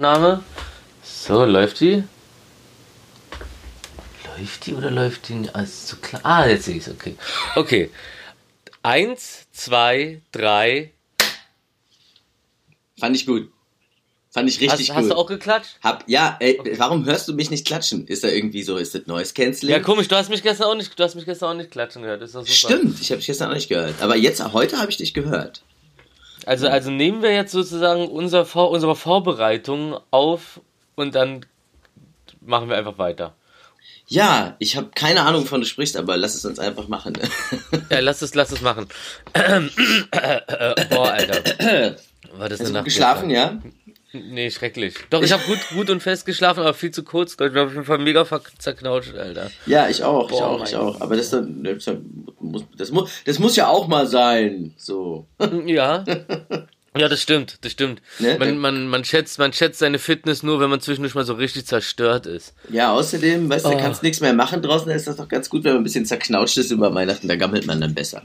Name. So, läuft die? Läuft die oder läuft die nicht? Ah, ist zu klar. Ah, jetzt sehe ich es, okay. Okay. Eins, zwei, drei. Fand ich gut. Fand ich richtig Hast, gut. hast du auch geklatscht? Hab, ja, ey, warum hörst du mich nicht klatschen? Ist da irgendwie so, ist das Noise Canceling? Ja, komisch, du hast mich gestern auch nicht, du hast mich gestern auch nicht klatschen gehört. Ist super. Stimmt, ich habe dich gestern auch nicht gehört. Aber jetzt, heute habe ich dich gehört. Also, also nehmen wir jetzt sozusagen unser Vor unsere Vorbereitung auf und dann machen wir einfach weiter. Ja, ich habe keine Ahnung, wovon du sprichst, aber lass es uns einfach machen. Ja, lass es, lass es machen. Boah, Alter. War das Hast du Nacht geschlafen, ja? Nee, schrecklich. Doch, ich habe gut, gut und fest geschlafen, aber viel zu kurz. Ich bin auf jeden Fall mega zerknautscht, Alter. Ja, ich auch, ich Boah, auch, ich auch. Aber das, dann- das, muss, das, muss, das muss ja auch mal sein. So. Ja. Ja, das stimmt, das stimmt. Ne? Man, man, man, schätzt, man schätzt seine Fitness nur, wenn man zwischendurch mal so richtig zerstört ist. Ja, außerdem, weißt du, Oh. kannst nichts mehr machen draußen, da ist das doch ganz gut, wenn man ein bisschen zerknautscht ist über Weihnachten, da gammelt man dann besser.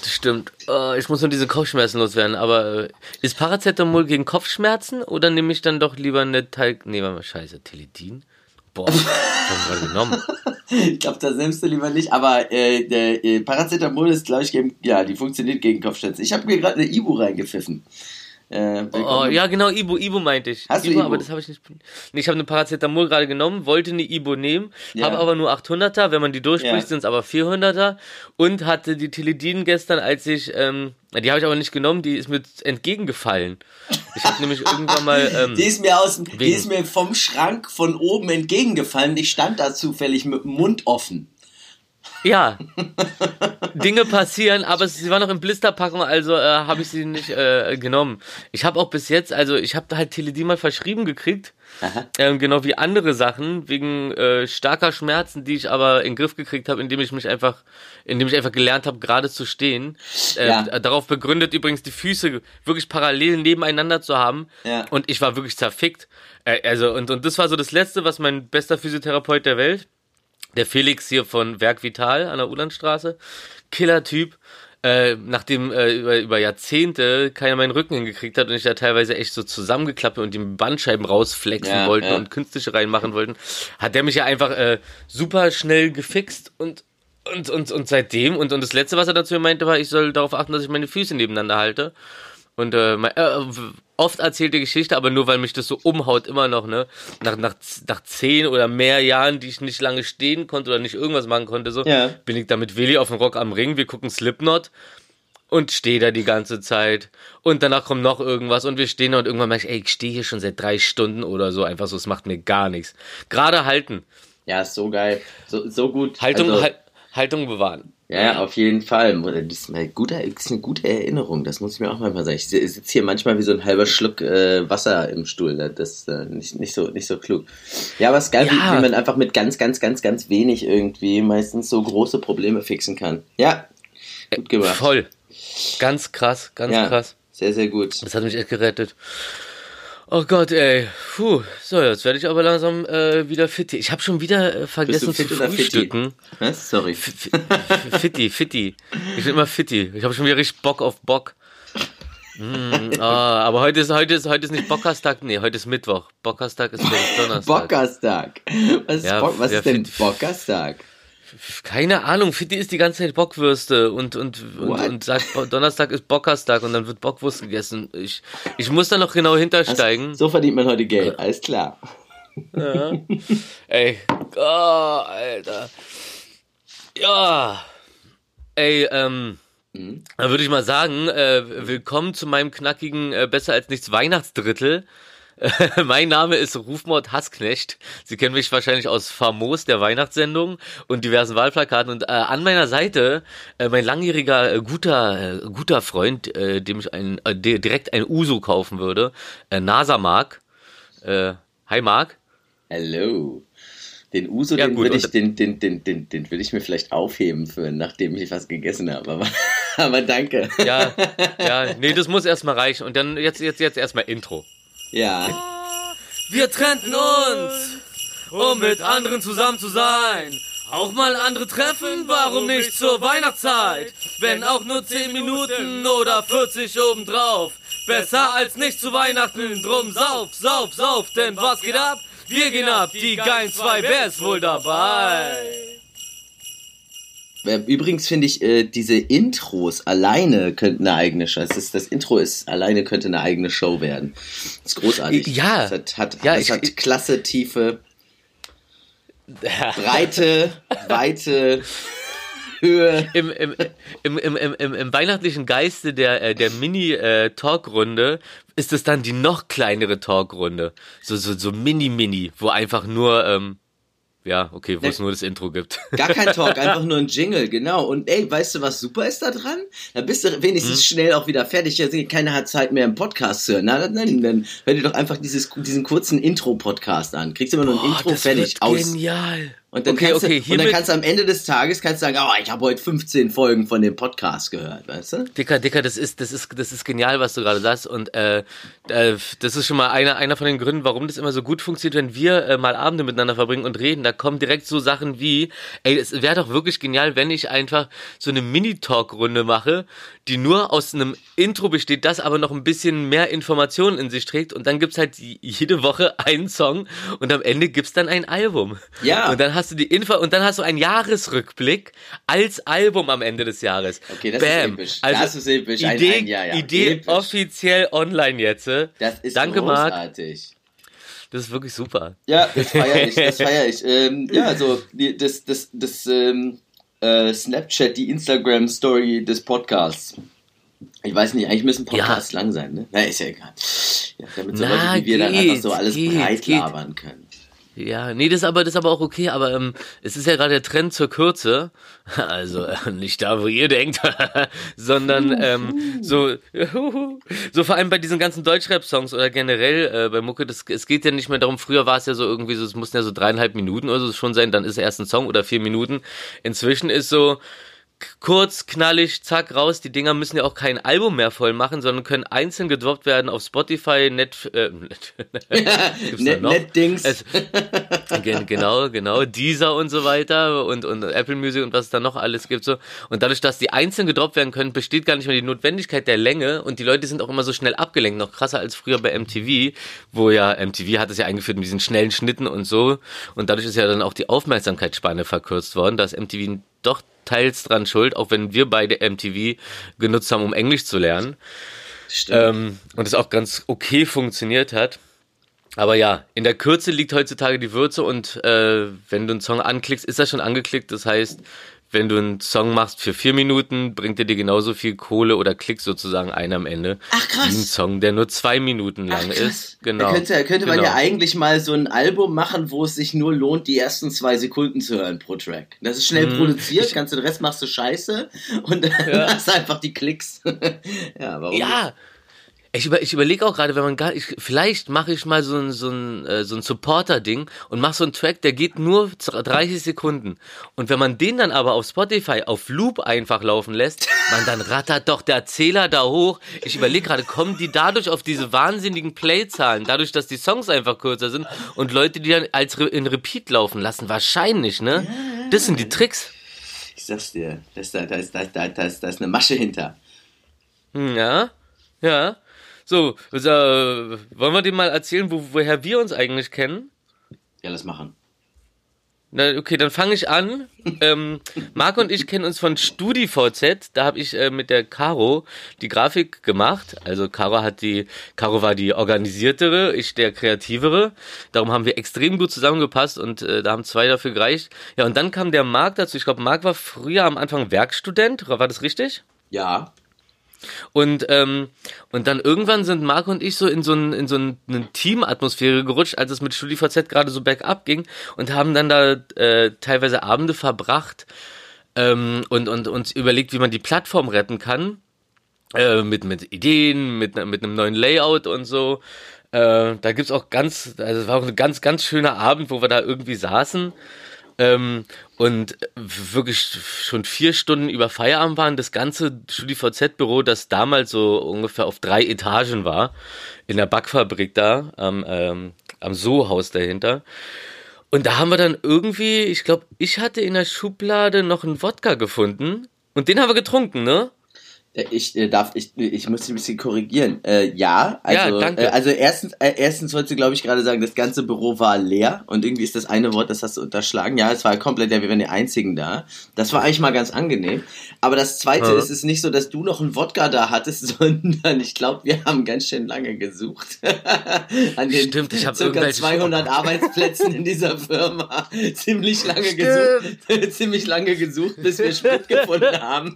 Das stimmt. Äh, ich muss nur diese Kopfschmerzen loswerden, aber äh, ist Paracetamol gegen Kopfschmerzen oder nehme ich dann doch lieber eine Teig... Nee, warte mal, scheiße, Teledin? Boah, was hab ich gerade genommen? Ich glaube, das nimmst du lieber nicht, aber äh, der äh, Paracetamol ist, glaube ich, gegen, ja, die funktioniert gegen Kopfschmerzen. Ich habe mir gerade eine Ibu reingepfiffen. Äh, Oh, ja, genau, Ibo, Ibo meinte ich. Hast du Ibo, Ibo? aber das habe ich nicht. Nee, ich habe eine Paracetamol gerade genommen, wollte eine Ibo nehmen, Ja. habe aber nur 800er, wenn man die durchspricht, Ja. sind es aber 400er und hatte die Teledin gestern, als ich, ähm, die habe ich aber nicht genommen, die ist mir entgegengefallen. Ich habe nämlich irgendwann mal, ähm, Die ist mir aus, dem- die Wegen- ist mir vom Schrank von oben entgegengefallen. Ich stand da zufällig mit dem Mund offen. Ja. Dinge passieren, aber sie war noch in Blisterpackung, also äh, habe ich sie nicht äh, genommen. Ich habe auch bis jetzt, also ich habe halt Teledin mal verschrieben gekriegt, ähm, genau wie andere Sachen, wegen äh, starker Schmerzen, die ich aber in den Griff gekriegt habe, indem ich mich einfach, indem ich einfach gelernt habe, gerade zu stehen. Äh, Ja. Darauf begründet übrigens die Füße wirklich parallel nebeneinander zu haben. Ja. Und ich war wirklich zerfickt. Äh, also, und, und das war so das Letzte, was mein bester Physiotherapeut der Welt, der Felix hier von Werk Vital an der Ulandstraße. Killer-Typ. Äh, nachdem äh, über, über Jahrzehnte keiner meinen Rücken hingekriegt hat und ich da teilweise echt so zusammengeklappt und die Bandscheiben rausflexen Ja, wollten ja. und künstliche reinmachen wollten, hat der mich ja einfach äh, super schnell gefixt und und, und, und seitdem, und, und das letzte, was er dazu meinte, war, ich soll darauf achten, dass ich meine Füße nebeneinander halte. Und äh, mein, äh, oft erzählte Geschichte, aber nur weil mich das so umhaut, immer noch, ne? Nach, nach, nach zehn oder mehr Jahren, die ich nicht lange stehen konnte oder nicht irgendwas machen konnte, so, Ja. bin ich da mit Willi auf dem Rock am Ring, wir gucken Slipknot und stehe da die ganze Zeit. Und danach kommt noch irgendwas und wir stehen da und irgendwann merke ich, ey, ich stehe hier schon seit drei Stunden oder so, einfach so, es macht mir gar nichts. Gerade halten. Ja, ist so geil. So, so gut. Haltung, Also, Hal- Haltung bewahren. Ja, auf jeden Fall. Das ist, mal guter, das ist eine gute Erinnerung, das muss ich mir auch manchmal sagen. Ich sitze hier manchmal wie so ein halber Schluck äh, Wasser im Stuhl. Das ist äh, nicht, nicht, so, nicht so klug. Ja, aber es ist geil, Ja. wie, wie man einfach mit ganz, ganz, ganz, ganz wenig irgendwie meistens so große Probleme fixen kann. Ja, gut gemacht. Voll. Ganz krass, ganz ja, krass. sehr, sehr gut. Das hat mich echt gerettet. Oh Gott, ey. Puh. So, jetzt werde ich aber langsam äh, wieder fit. Ich habe schon wieder äh, vergessen zu frühstücken. Was? Sorry. F- Fitti, Fitti. Ich bin immer Fitti. Ich habe schon wieder richtig Bock auf Bock. Mm, ah, aber heute ist, heute, ist, heute ist nicht Bockerstag, nee, heute ist Mittwoch. Bockerstag ist Donnerstag. Bockerstag. Was ist, Ja, Bock, was ja, ist denn Bockerstag? Keine Ahnung, Fitti isst die ganze Zeit Bockwürste und, und, und, und sagt, Donnerstag ist Bockerstag und dann wird Bockwurst gegessen. Ich, ich muss da noch genau hintersteigen. So verdient man heute Geld, alles klar. Ja. Ey, oh, Alter. Ja. Ey, ähm, Mhm. dann würde ich mal sagen, äh, willkommen zu meinem knackigen äh, Besser als nichts Weihnachtsdrittel. Mein Name ist Rufmord Hassknecht. Sie kennen mich wahrscheinlich aus Famos, der Weihnachtssendung und diversen Wahlplakaten. Und äh, an meiner Seite äh, mein langjähriger äh, guter äh, guter Freund, äh, dem ich ein, äh, di- direkt ein Uso kaufen würde, NASA Mark. Hi Mark. Hello. Den Uso, Ja, den würde ich, den, den, den, den, den würde ich mir vielleicht aufheben für, nachdem ich was gegessen habe. Aber, aber danke. Ja, ja, nee, das muss erstmal reichen. Und dann jetzt, jetzt, jetzt erstmal Intro. Ja. Wir trennten uns, um mit anderen zusammen zu sein. Auch mal andere treffen, warum nicht zur Weihnachtszeit? Wenn auch nur 10 Minuten oder 40 obendrauf. besser als nicht zu Weihnachten. Drum sauf, sauf, sauf, denn was geht ab? Wir gehen ab, die geilen zwei, wer ist wohl dabei? Übrigens finde ich, äh, diese Intros alleine könnten eine eigene Show. Das, ist, das Intro ist alleine könnte eine eigene Show werden. Das ist großartig. Ja. Das hat, hat, ja, das ich, hat Klasse, Tiefe, Breite, Weite, Höhe. Im, im, im, im, im, im, weihnachtlichen Geiste der, äh, der Mini-Talkrunde ist es dann die noch kleinere Talkrunde. So, so, so Mini-Mini, wo einfach nur, ähm, ja, okay, wo ne, es nur das Intro gibt. Gar kein Talk, einfach nur ein Jingle, genau. Und ey, weißt du, was super ist da dran? Da bist du wenigstens hm. schnell auch wieder fertig. Ja, keiner hat Zeit mehr im Podcast zu hören. Na, dann, dann hör dir doch einfach dieses, diesen kurzen Intro-Podcast an. Kriegst immer nur ein Boah, Intro fertig aus. Genial. Und dann, okay, kannst, okay, du, und dann kannst du am Ende des Tages kannst du sagen, oh, ich habe heute 15 Folgen von dem Podcast gehört, weißt du? Dicker, Dicker, das ist, das ist, das ist genial, was du gerade sagst. Und äh, äh, das ist schon mal einer, einer von den Gründen, warum das immer so gut funktioniert, wenn wir äh, mal Abende miteinander verbringen und reden. Da kommen direkt so Sachen wie, ey, es wäre doch wirklich genial, wenn ich einfach so eine Mini-Talk-Runde mache, die nur aus einem Intro besteht, das aber noch ein bisschen mehr Informationen in sich trägt. Und dann gibt's halt jede Woche einen Song und am Ende gibt's dann ein Album. Ja. Und dann hast du die Info und dann hast du einen Jahresrückblick als Album am Ende des Jahres. Okay, das Bam. ist episch. Also das ist episch. Idee, ein, ein Jahr, ja. Idee episch. offiziell online jetzt. Das ist Danke, großartig. Marc. Das ist wirklich super. Ja, das feiere ich. Das feiere ich. ähm, ja, also das, das, das ähm, äh, Snapchat, die Instagram-Story des Podcasts. Ich weiß nicht, eigentlich müssen Podcasts ja. lang sein, ne? Na, ist ja egal. Ja, damit so Na, Leute wie wir geht, dann einfach so alles geht, breit geht. labern können. Ja, nee, das ist aber, das ist aber auch okay, aber ähm, es ist ja gerade der Trend zur Kürze. Also äh, nicht da, wo ihr denkt, sondern ähm, so, so vor allem bei diesen ganzen Deutschrap-Songs oder generell äh, bei Mucke, das, es geht ja nicht mehr darum, früher war es ja so irgendwie so, es mussten ja so dreieinhalb Minuten oder so schon sein, dann ist erst ein Song oder vier Minuten. Inzwischen ist so, kurz, knallig, zack, raus. Die Dinger müssen ja auch kein Album mehr voll machen, sondern können einzeln gedroppt werden auf Spotify, Net, äh, Net, Net, Dings. Es, genau, genau, Deezer und so weiter und, und Apple Music und was es da noch alles gibt so. Und dadurch, dass die einzeln gedroppt werden können, besteht gar nicht mehr die Notwendigkeit der Länge und die Leute sind auch immer so schnell abgelenkt, noch krasser als früher bei MTV, wo ja, MTV hat es ja eingeführt mit diesen schnellen Schnitten und so und dadurch ist ja dann auch die Aufmerksamkeitsspanne verkürzt worden, dass MTV doch teils dran schuld, auch wenn wir beide MTV genutzt haben, um Englisch zu lernen. Ähm, und es auch ganz okay funktioniert hat. Aber ja, in der Kürze liegt heutzutage die Würze und äh, wenn du einen Song anklickst, ist er schon angeklickt. Das heißt, wenn du einen Song machst für vier Minuten, bringt er dir genauso viel Kohle oder Klicks sozusagen ein am Ende. Ach krass. Wie ein Song, der nur zwei Minuten lang Ach, ist. Genau. Da könnte, könnte genau. man ja eigentlich mal so ein Album machen, wo es sich nur lohnt, die ersten zwei Sekunden zu hören pro Track. Das ist schnell hm. produziert, ich, kannst du den Rest machst du scheiße und dann ja. hast du einfach die Klicks. ja, warum? Ja, ich, über, ich überlege auch gerade, wenn man gar, ich, vielleicht mache ich mal so ein, so ein, äh, so ein Supporter-Ding und mache so einen Track, der geht nur 30 Sekunden. Und wenn man den dann aber auf Spotify auf Loop einfach laufen lässt, man dann rattert doch der Zähler da hoch. Ich überlege gerade, kommen die dadurch auf diese wahnsinnigen Playzahlen, dadurch, dass die Songs einfach kürzer sind und Leute, die dann als Re in Repeat laufen lassen? Wahrscheinlich, ne? Das sind die Tricks. Ich sag's dir, da ist, da, da, ist, da, da, da ist eine Masche hinter. Hm, ja, ja. So, äh, wollen wir dir mal erzählen, wo, woher wir uns eigentlich kennen? Ja, lass machen. Na, okay, dann fange ich an. ähm, Marc und ich kennen uns von StudiVZ. Da habe ich äh, mit der Caro die Grafik gemacht. Also Caro hat die, Caro war die organisiertere, ich der kreativere. Darum haben wir extrem gut zusammengepasst und äh, da haben zwei dafür gereicht. Ja, und dann kam der Marc dazu. Ich glaube, Marc war früher am Anfang Werkstudent. War das richtig? Ja. Und, ähm, und dann irgendwann sind Marco und ich so in so, ein, in so eine Teamatmosphäre gerutscht, als es mit StudiVZ gerade so bergab ging und haben dann da äh, teilweise Abende verbracht ähm, und, und uns überlegt, wie man die Plattform retten kann. Äh, mit, mit Ideen, mit, mit einem neuen Layout und so. Äh, da gibt's auch ganz, also es war auch ein ganz, ganz schöner Abend, wo wir da irgendwie saßen ähm, und wirklich schon vier Stunden über Feierabend waren. Das ganze StudiVZ-Büro, das damals so ungefähr auf drei Etagen war, in der Backfabrik da, am, ähm, am Sohaus dahinter. Und da haben wir dann irgendwie, ich glaube, ich hatte in der Schublade noch einen Wodka gefunden und den haben wir getrunken, ne? Äh, ich äh, darf, ich, ich muss dich ein bisschen korrigieren. Äh, ja, also, ja, danke. Äh, also erstens, äh, erstens wolltest du, glaube ich, gerade sagen, das ganze Büro war leer und irgendwie ist das eine Wort, das hast du unterschlagen. Ja, es war komplett leer, wir waren die einzigen da. Das war eigentlich mal ganz angenehm. Aber das zweite ja. ist es nicht so, dass du noch einen Wodka da hattest, sondern ich glaube, wir haben ganz schön lange gesucht. An den Stimmt, ich habe circa 200 Arbeitsplätzen in dieser Firma. Ziemlich lange Stimmt. gesucht, ziemlich lange gesucht, bis wir Sprit gefunden haben.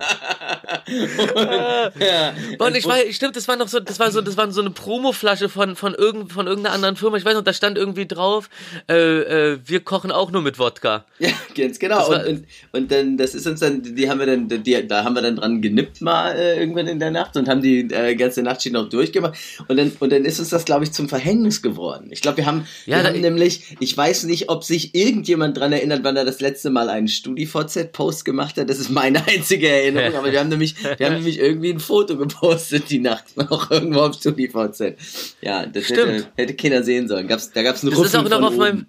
Ja. Und ich weiß, stimmt, das war noch so, das war so, das war so eine Promoflasche von von irgend, von irgendeiner anderen Firma. Ich weiß noch, da stand irgendwie drauf, äh, äh, wir kochen auch nur mit Wodka. Ja, ganz genau. Und, und, und, dann, das ist uns dann, die haben wir dann, die, da haben wir dann dran genippt mal äh, irgendwann in der Nacht und haben die äh, ganze Nachtschicht noch durchgemacht. Und dann, und dann ist uns das, glaube ich, zum Verhängnis geworden. Ich glaube, wir haben, ja, wir haben nämlich, ich weiß nicht, ob sich irgendjemand dran erinnert, wann er das letzte Mal einen StudiVZ-Post gemacht hat. Das ist meine einzige Erinnerung. Aber wir haben nämlich, wir haben nämlich irgendwie ein Foto gepostet die Nacht noch irgendwo auf StudiVZ. Ja, das hätte, hätte keiner sehen sollen. Gab's, da gab es einen Das ist auch noch auf meinem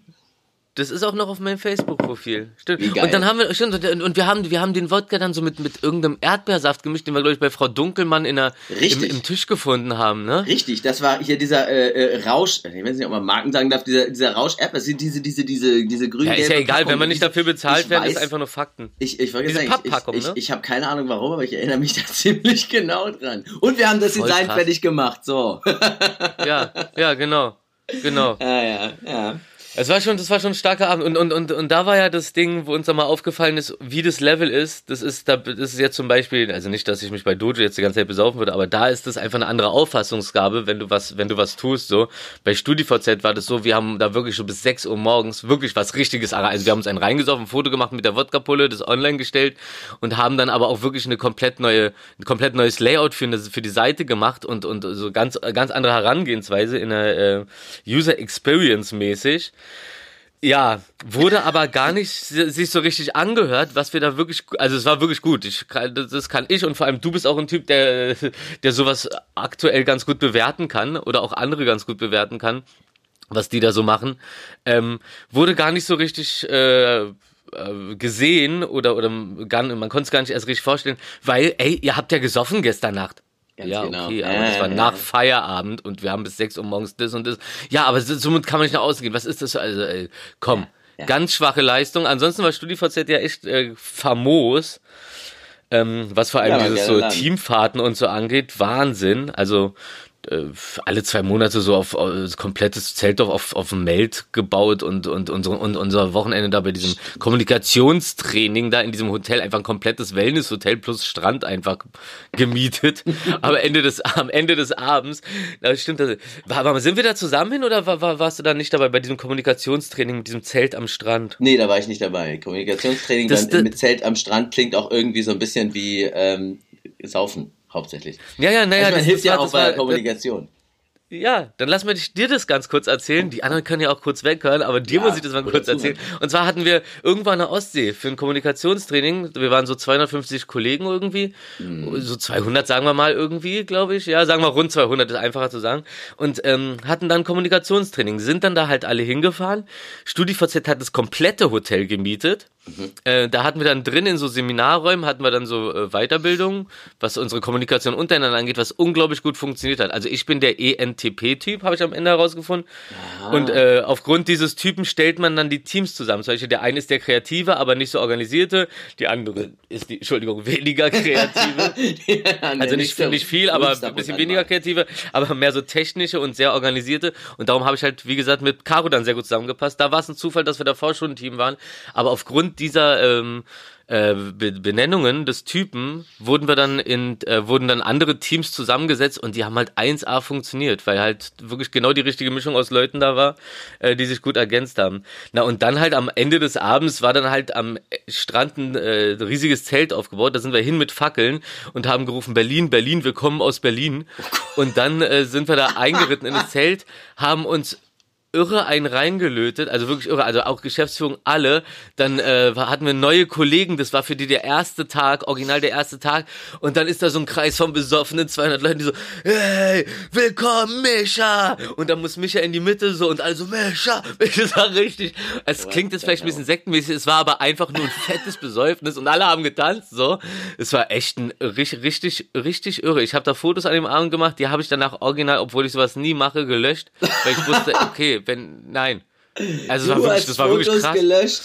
das ist auch noch auf meinem Facebook-Profil. Stimmt. Wie geil. Und dann haben wir, stimmt, und wir haben, wir haben den Wodka dann so mit, mit irgendeinem Erdbeersaft gemischt, den wir, glaube ich, bei Frau Dunkelmann in der. Im, im Tisch gefunden haben, ne? Richtig, das war hier dieser äh, äh, Rausch, ich weiß nicht, ob man Marken sagen darf, dieser, dieser Rausch Erdbeer, diese, diese, diese, diese grünen Ja, ist ja egal, wenn man nicht dafür bezahlt wird, ist einfach nur Fakten. Ich, ich wollte sagen, ich, ich, ich, ne? ich habe keine Ahnung warum, aber ich erinnere mich da ziemlich genau dran. Und wir haben das Voll Design krass. fertig gemacht, so. ja, ja, genau. Genau. Ja, ja, ja. Es war schon, das war schon ein starker Abend. Und, und, und, und da war ja das Ding, wo uns mal aufgefallen ist, wie das Level ist. Das ist, da, das ist jetzt zum Beispiel, also nicht, dass ich mich bei Dojo jetzt die ganze Zeit besaufen würde, aber da ist das einfach eine andere Auffassungsgabe, wenn du was, wenn du was tust, so. Bei StudiVZ war das so, wir haben da wirklich schon bis 6 Uhr morgens wirklich was richtiges, also wir haben uns einen reingesoffen, ein Foto gemacht mit der Wodka-Pulle, das online gestellt und haben dann aber auch wirklich eine komplett neue, ein komplett neues Layout für, eine, für die Seite gemacht und, und so ganz, ganz andere Herangehensweise in der äh, User Experience mäßig. Ja, wurde aber gar nicht sich so richtig angehört, was wir da wirklich, also es war wirklich gut. Ich, das kann ich und vor allem du bist auch ein Typ, der, der sowas aktuell ganz gut bewerten kann oder auch andere ganz gut bewerten kann, was die da so machen. Ähm, wurde gar nicht so richtig äh, äh gesehen oder oder gar, man konnte es gar nicht erst richtig vorstellen, weil ey, ihr habt ja gesoffen gestern Nacht. Ganz ja, genau. okay, aber äh, das war nach ja. Feierabend und wir haben bis 6 Uhr morgens das und das. Ja, aber somit kann man nicht nach außen gehen. Was ist das? Also, ey, komm, ja, ganz schwache Leistung. Ansonsten war StudiVZ ja echt äh, famos. Ähm, was vor allem dieses so Teamfahrten und so angeht, Wahnsinn. Also alle zwei Monate so auf, auf komplettes Zeltdorf auf, auf dem Meld gebaut und, und, und, und unser Wochenende da bei diesem Kommunikationstraining da in diesem Hotel einfach ein komplettes Wellnesshotel plus Strand einfach gemietet. Aber Ende des, am Ende des Abends, da stimmt das. War, sind wir da zusammen hin oder war, war, warst du da nicht dabei bei diesem Kommunikationstraining mit diesem Zelt am Strand? Nee, da war ich nicht dabei. Kommunikationstraining das, dann, mit Zelt am Strand klingt auch irgendwie so ein bisschen wie ähm, Saufen hauptsächlich. Ja, ja, naja. Also man hilft ja auch bei der Kommunikation. Ja, dann lass mir dir das ganz kurz erzählen. Die anderen können ja auch kurz weghören, aber dir ja, muss ich das mal kurz erzählen. Und zwar hatten wir irgendwann eine Ostsee für ein Kommunikationstraining. Wir waren so 250 Kollegen irgendwie. Mhm. So 200 sagen wir mal irgendwie, glaube ich. Ja, sagen wir rund 200, ist einfacher zu sagen. Und ähm, hatten dann Kommunikationstraining. Sind dann da halt alle hingefahren. StudiVZ hat das komplette Hotel gemietet. Mhm. Äh, da hatten wir dann drin in so Seminarräumen, hatten wir dann so äh, Weiterbildung, was unsere Kommunikation untereinander angeht, was unglaublich gut funktioniert hat. Also ich bin der ENTP-Typ, habe ich am Ende herausgefunden. Ja. Und äh, aufgrund dieses Typen stellt man dann die Teams zusammen. Zum Beispiel der eine ist der Kreative, aber nicht so organisierte, die andere ist die, Entschuldigung, weniger kreative. ja, also nicht, nicht, nicht viel, aber ein bisschen weniger kreative, aber mehr so technische und sehr organisierte. Und darum habe ich halt, wie gesagt, mit Caro dann sehr gut zusammengepasst. Da war es ein Zufall, dass wir davor schon ein Team waren. Aber aufgrund dieser ähm, äh, Benennungen des Typen wurden wir dann in äh, wurden dann andere Teams zusammengesetzt und die haben halt 1A funktioniert, weil halt wirklich genau die richtige Mischung aus Leuten da war, äh, die sich gut ergänzt haben. Na und dann halt am Ende des Abends war dann halt am Strand ein äh, riesiges Zelt aufgebaut, da sind wir hin mit Fackeln und haben gerufen Berlin, Berlin, wir kommen aus Berlin. Und dann äh, sind wir da eingeritten in das Zelt, haben uns irre einen reingelötet, also wirklich irre, also auch Geschäftsführung alle. Dann äh, hatten wir neue Kollegen, das war für die der erste Tag, original der erste Tag. Und dann ist da so ein Kreis von besoffenen 200 Leuten, die so, hey, willkommen Mischa. Und dann muss Mischa in die Mitte so und also Mischa, Mischa war richtig. Es klingt jetzt vielleicht ein bisschen sektenmäßig, es war aber einfach nur ein fettes Besäufnis und alle haben getanzt so. Es war echt ein richtig, richtig, richtig irre. Ich habe da Fotos an dem Abend gemacht, die habe ich danach original, obwohl ich sowas nie mache, gelöscht, weil ich wusste, okay, wenn, nein. Also, das war wirklich, das war wirklich krass. Gelöscht.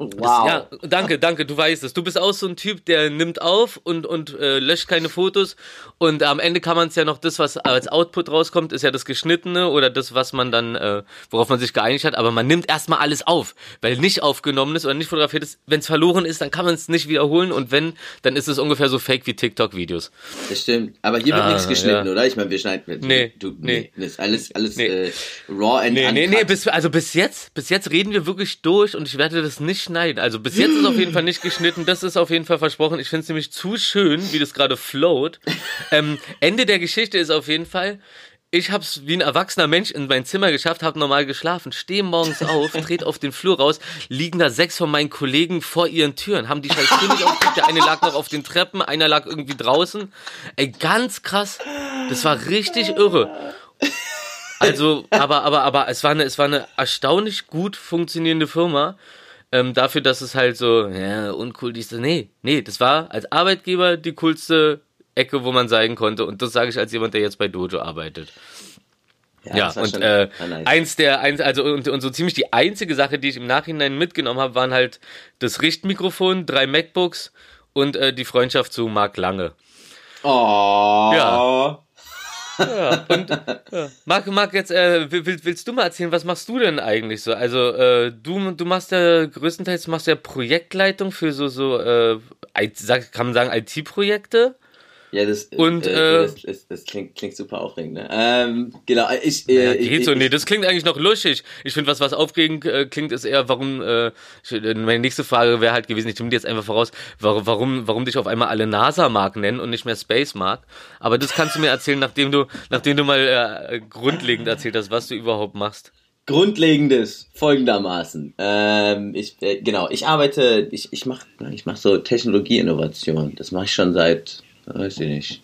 Wow. ja, danke, danke, du weißt es. Du bist auch so ein Typ, der nimmt auf und, und äh, löscht keine Fotos. Und am Ende kann man es ja noch, das, was als Output rauskommt, ist ja das Geschnittene oder das, was man dann, äh, worauf man sich geeinigt hat. Aber man nimmt erstmal alles auf, weil nicht aufgenommen ist oder nicht fotografiert ist. Wenn es verloren ist, dann kann man es nicht wiederholen. Und wenn, dann ist es ungefähr so fake wie TikTok-Videos. Das stimmt. Aber hier wird ah, nichts geschnitten, ja. oder? Ich meine, wir schneiden mit. Nee, du, nee. nee. Das ist alles, alles nee. äh, raw and Nee, nee, nee, bis, also bis jetzt, bis jetzt reden wir wirklich durch und ich werde das nicht schneiden. Also bis jetzt ist auf jeden Fall nicht geschnitten. Das ist auf jeden Fall versprochen. Ich finde es nämlich zu schön, wie das gerade float. Ähm, Ende der Geschichte ist auf jeden Fall, ich hab's wie ein erwachsener Mensch in mein Zimmer geschafft, hab normal geschlafen, stehe morgens auf, trete auf den Flur raus, liegen da sechs von meinen Kollegen vor ihren Türen, haben die scheiß Tür nicht aufgekriegt, der eine lag noch auf den Treppen, einer lag irgendwie draußen. Ey, ganz krass. Das war richtig irre. Also, aber, aber, aber es war eine, es war eine erstaunlich gut funktionierende Firma ähm, dafür, dass es halt so, ja, uncool, dies, nee, nee, das war als Arbeitgeber die coolste Ecke, wo man sein konnte. Und das sage ich als jemand, der jetzt bei Dojo arbeitet. Ja, ja und äh, nice. eins der, eins, also und, und so ziemlich die einzige Sache, die ich im Nachhinein mitgenommen habe, waren halt das Richtmikrofon, drei MacBooks und äh, die Freundschaft zu Marc Lange. Oh. Ja. Ja, und ja. Marc, Marc, jetzt äh, willst, willst du mal erzählen, was machst du denn eigentlich so? Also äh, du, du machst ja größtenteils machst ja Projektleitung für so so äh, kann man sagen IT-Projekte. Ja, das, und, äh, äh, das, das, das, klingt, klingt super aufregend. Ne? Ähm, genau, ich. Äh, ja, geht ich, so, nee, das klingt eigentlich noch lustig. Ich finde, was, was aufregend äh, klingt, ist eher, warum, äh, meine nächste Frage wäre halt gewesen, ich nehme dir jetzt einfach voraus, warum, warum, warum dich auf einmal alle NASA-Mark nennen und nicht mehr Space-Mark. Aber das kannst du mir erzählen, nachdem du, nachdem du mal äh, grundlegend erzählt hast, was du überhaupt machst. Grundlegendes folgendermaßen. Ähm, ich, äh, genau, ich arbeite, ich, ich mache ich mach so Technologieinnovation. Das mache ich schon seit weiß ich nicht,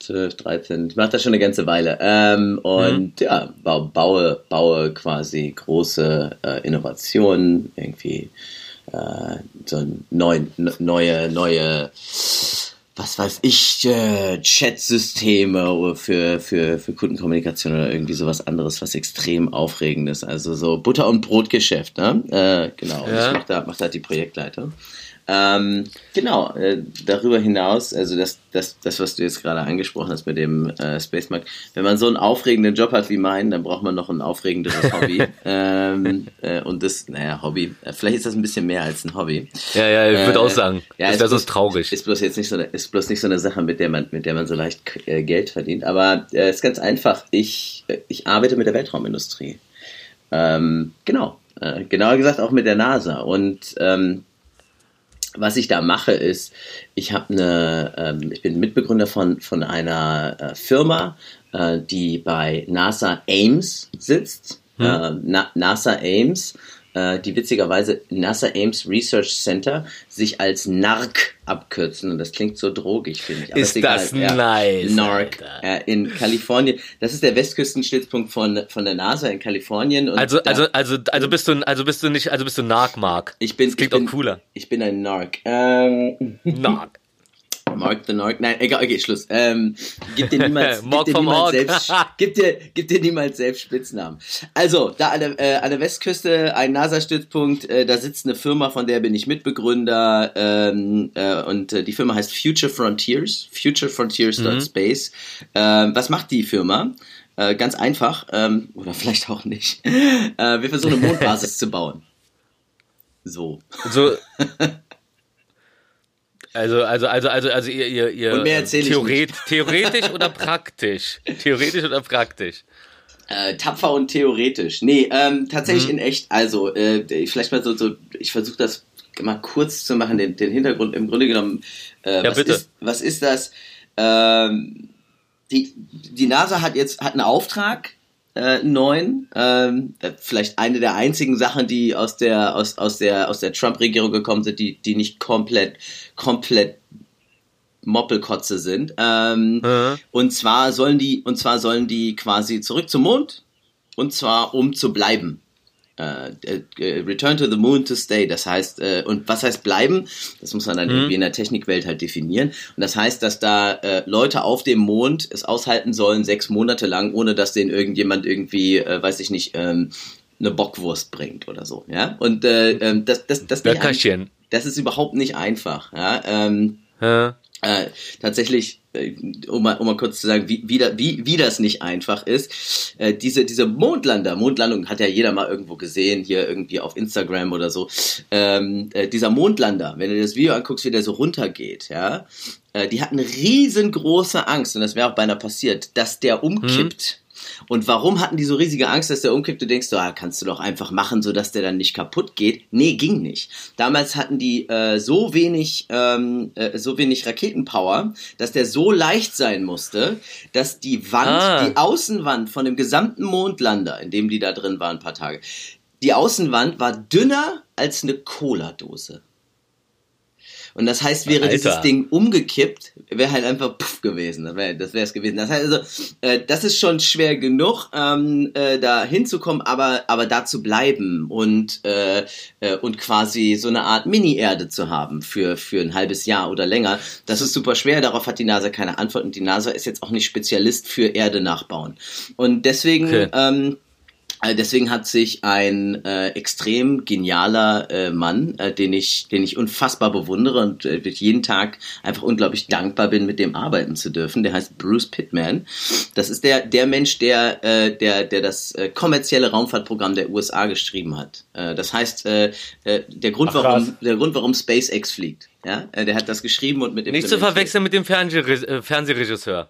12, 13, ich mache das schon eine ganze Weile. Ähm, und mhm. ja, baue, baue quasi große äh, Innovationen, irgendwie äh, so neue, neue, neue, was weiß ich, äh, Chat-Systeme für, für, für Kundenkommunikation oder irgendwie sowas anderes, was extrem aufregend ist. Also so Butter- und Brotgeschäft, ne? Äh, genau. Ja. Ich mache da, mach da die Projektleiter. Ähm, genau, äh, darüber hinaus, also das, das, das, was du jetzt gerade angesprochen hast mit dem äh, Space Mark, wenn man so einen aufregenden Job hat wie meinen, dann braucht man noch ein aufregenderes Hobby. ähm, äh, und das, naja, Hobby, äh, vielleicht ist das ein bisschen mehr als ein Hobby. Ja, ja, ich würde auch äh, sagen, ja, das sonst traurig. Ist bloß jetzt nicht so eine, ist bloß nicht so eine Sache, mit der man, mit der man so leicht äh, Geld verdient. Aber es ist ganz einfach, ich, ich arbeite mit der Weltraumindustrie. Ähm, genau, genauer gesagt auch mit der NASA. Und ähm, was ich da mache ist, ich habe eine, ähm, ich bin Mitbegründer von von einer äh, Firma, äh, die bei NASA Ames sitzt. Hm. Äh, Na, NASA Ames die witzigerweise NASA Ames Research Center sich als NARC abkürzen und das klingt so drogig, finde ich. Aber ist das ja, nice. NARC äh, in Kalifornien. Das ist der Westküstenstützpunkt von von der NASA in Kalifornien. also also also also bist du also bist du nicht also bist du NARC Mark. Ich bin das klingt ich bin, auch cooler. Ich bin ein NARC. Ähm, NARC. Mark the Narc. Nein, egal, okay, Schluss. Ähm, gib dir niemals, gib dir niemals selbst, gib dir, gib dir niemals selbst Spitznamen. Also, da an der, äh, an der Westküste ein NASA-Stützpunkt, äh, da sitzt eine Firma, von der bin ich Mitbegründer, ähm, äh, und äh, die Firma heißt Future Frontiers, futurefrontiers.space. Mhm. Ähm, was macht die Firma? Äh, ganz einfach, ähm, oder vielleicht auch nicht. Äh, wir versuchen eine Mondbasis zu bauen. So. So. Also, also, also, also, also ihr, ihr, ihr Und mehr erzähle Theoret theoretisch oder praktisch? Theoretisch oder praktisch? Äh, tapfer und theoretisch. Nee, ähm, tatsächlich mhm. in echt. Also, äh, vielleicht mal so, so ich versuche das mal kurz zu machen, den, den Hintergrund im Grunde genommen. Äh, ja, was bitte. Ist, was ist das? Ähm, die, die NASA hat jetzt hat einen Auftrag äh, neuen. Ähm, äh, vielleicht eine der einzigen Sachen, die aus der aus aus der aus der Trump-Regierung gekommen sind, die die nicht komplett komplett Moppelkotze sind. Ähm, mhm. Und zwar sollen die und zwar sollen die quasi zurück zum Mond und zwar um zu bleiben. Uh, return to the moon to stay. Das heißt, uh, und was heißt bleiben? Das muss man dann mhm. irgendwie in der Technikwelt halt definieren. Und das heißt, dass da uh, Leute auf dem Mond es aushalten sollen, sechs Monate lang, ohne dass denen irgendjemand irgendwie, weiß ich nicht, ähm, eine Bockwurst bringt oder so. Ja. Und ähm, das, das, das, das, das ist überhaupt nicht einfach. Ja. Ähm, ja. Äh, tatsächlich, äh, um, mal, um mal kurz zu sagen, wie, wie, wie, wie das nicht einfach ist, äh, diese, diese Mondlander, Mondlandung hat ja jeder mal irgendwo gesehen, hier irgendwie auf Instagram oder so, ähm, äh, dieser Mondlander, wenn du das Video anguckst, wie der so runtergeht, ja, äh, die hatten riesengroße Angst, und das wäre auch beinahe passiert, dass der umkippt. Mhm und warum hatten die so riesige Angst, dass der umkippt? Du denkst, so, ah, kannst du doch einfach machen, sodass der dann nicht kaputt geht. Nee, ging nicht. Damals hatten die äh, so wenig, ähm, äh, so wenig Raketenpower, dass der so leicht sein musste, dass die Wand, ah. die Außenwand von dem gesamten Mondlander, in dem die da drin waren, ein paar Tage, die Außenwand war dünner als eine Cola-Dose. Und das heißt, wäre Alter. dieses Ding umgekippt, wäre halt einfach puff gewesen. Das wäre das es gewesen. Das heißt also, äh, das ist schon schwer genug, ähm, äh, da hinzukommen, aber, aber da zu bleiben und, äh, äh, und quasi so eine Art Mini-Erde zu haben für, für ein halbes Jahr oder länger. Das ist super schwer. Darauf hat die NASA keine Antwort und die NASA ist jetzt auch nicht Spezialist für Erde nachbauen. Und deswegen, okay. ähm, äh, deswegen hat sich ein äh, extrem genialer äh, Mann, äh, den ich, den ich unfassbar bewundere und äh, jeden Tag einfach unglaublich dankbar bin, mit dem arbeiten zu dürfen. Der heißt Bruce Pittman. Das ist der der Mensch, der äh, der der das äh, kommerzielle Raumfahrtprogramm der USA geschrieben hat. Äh, das heißt, äh, äh, der Grund, Ach, warum der Grund, warum SpaceX fliegt. Ja, äh, der hat das geschrieben und mit dem nicht zu verwechseln mit dem Fernseh äh, Fernsehregisseur.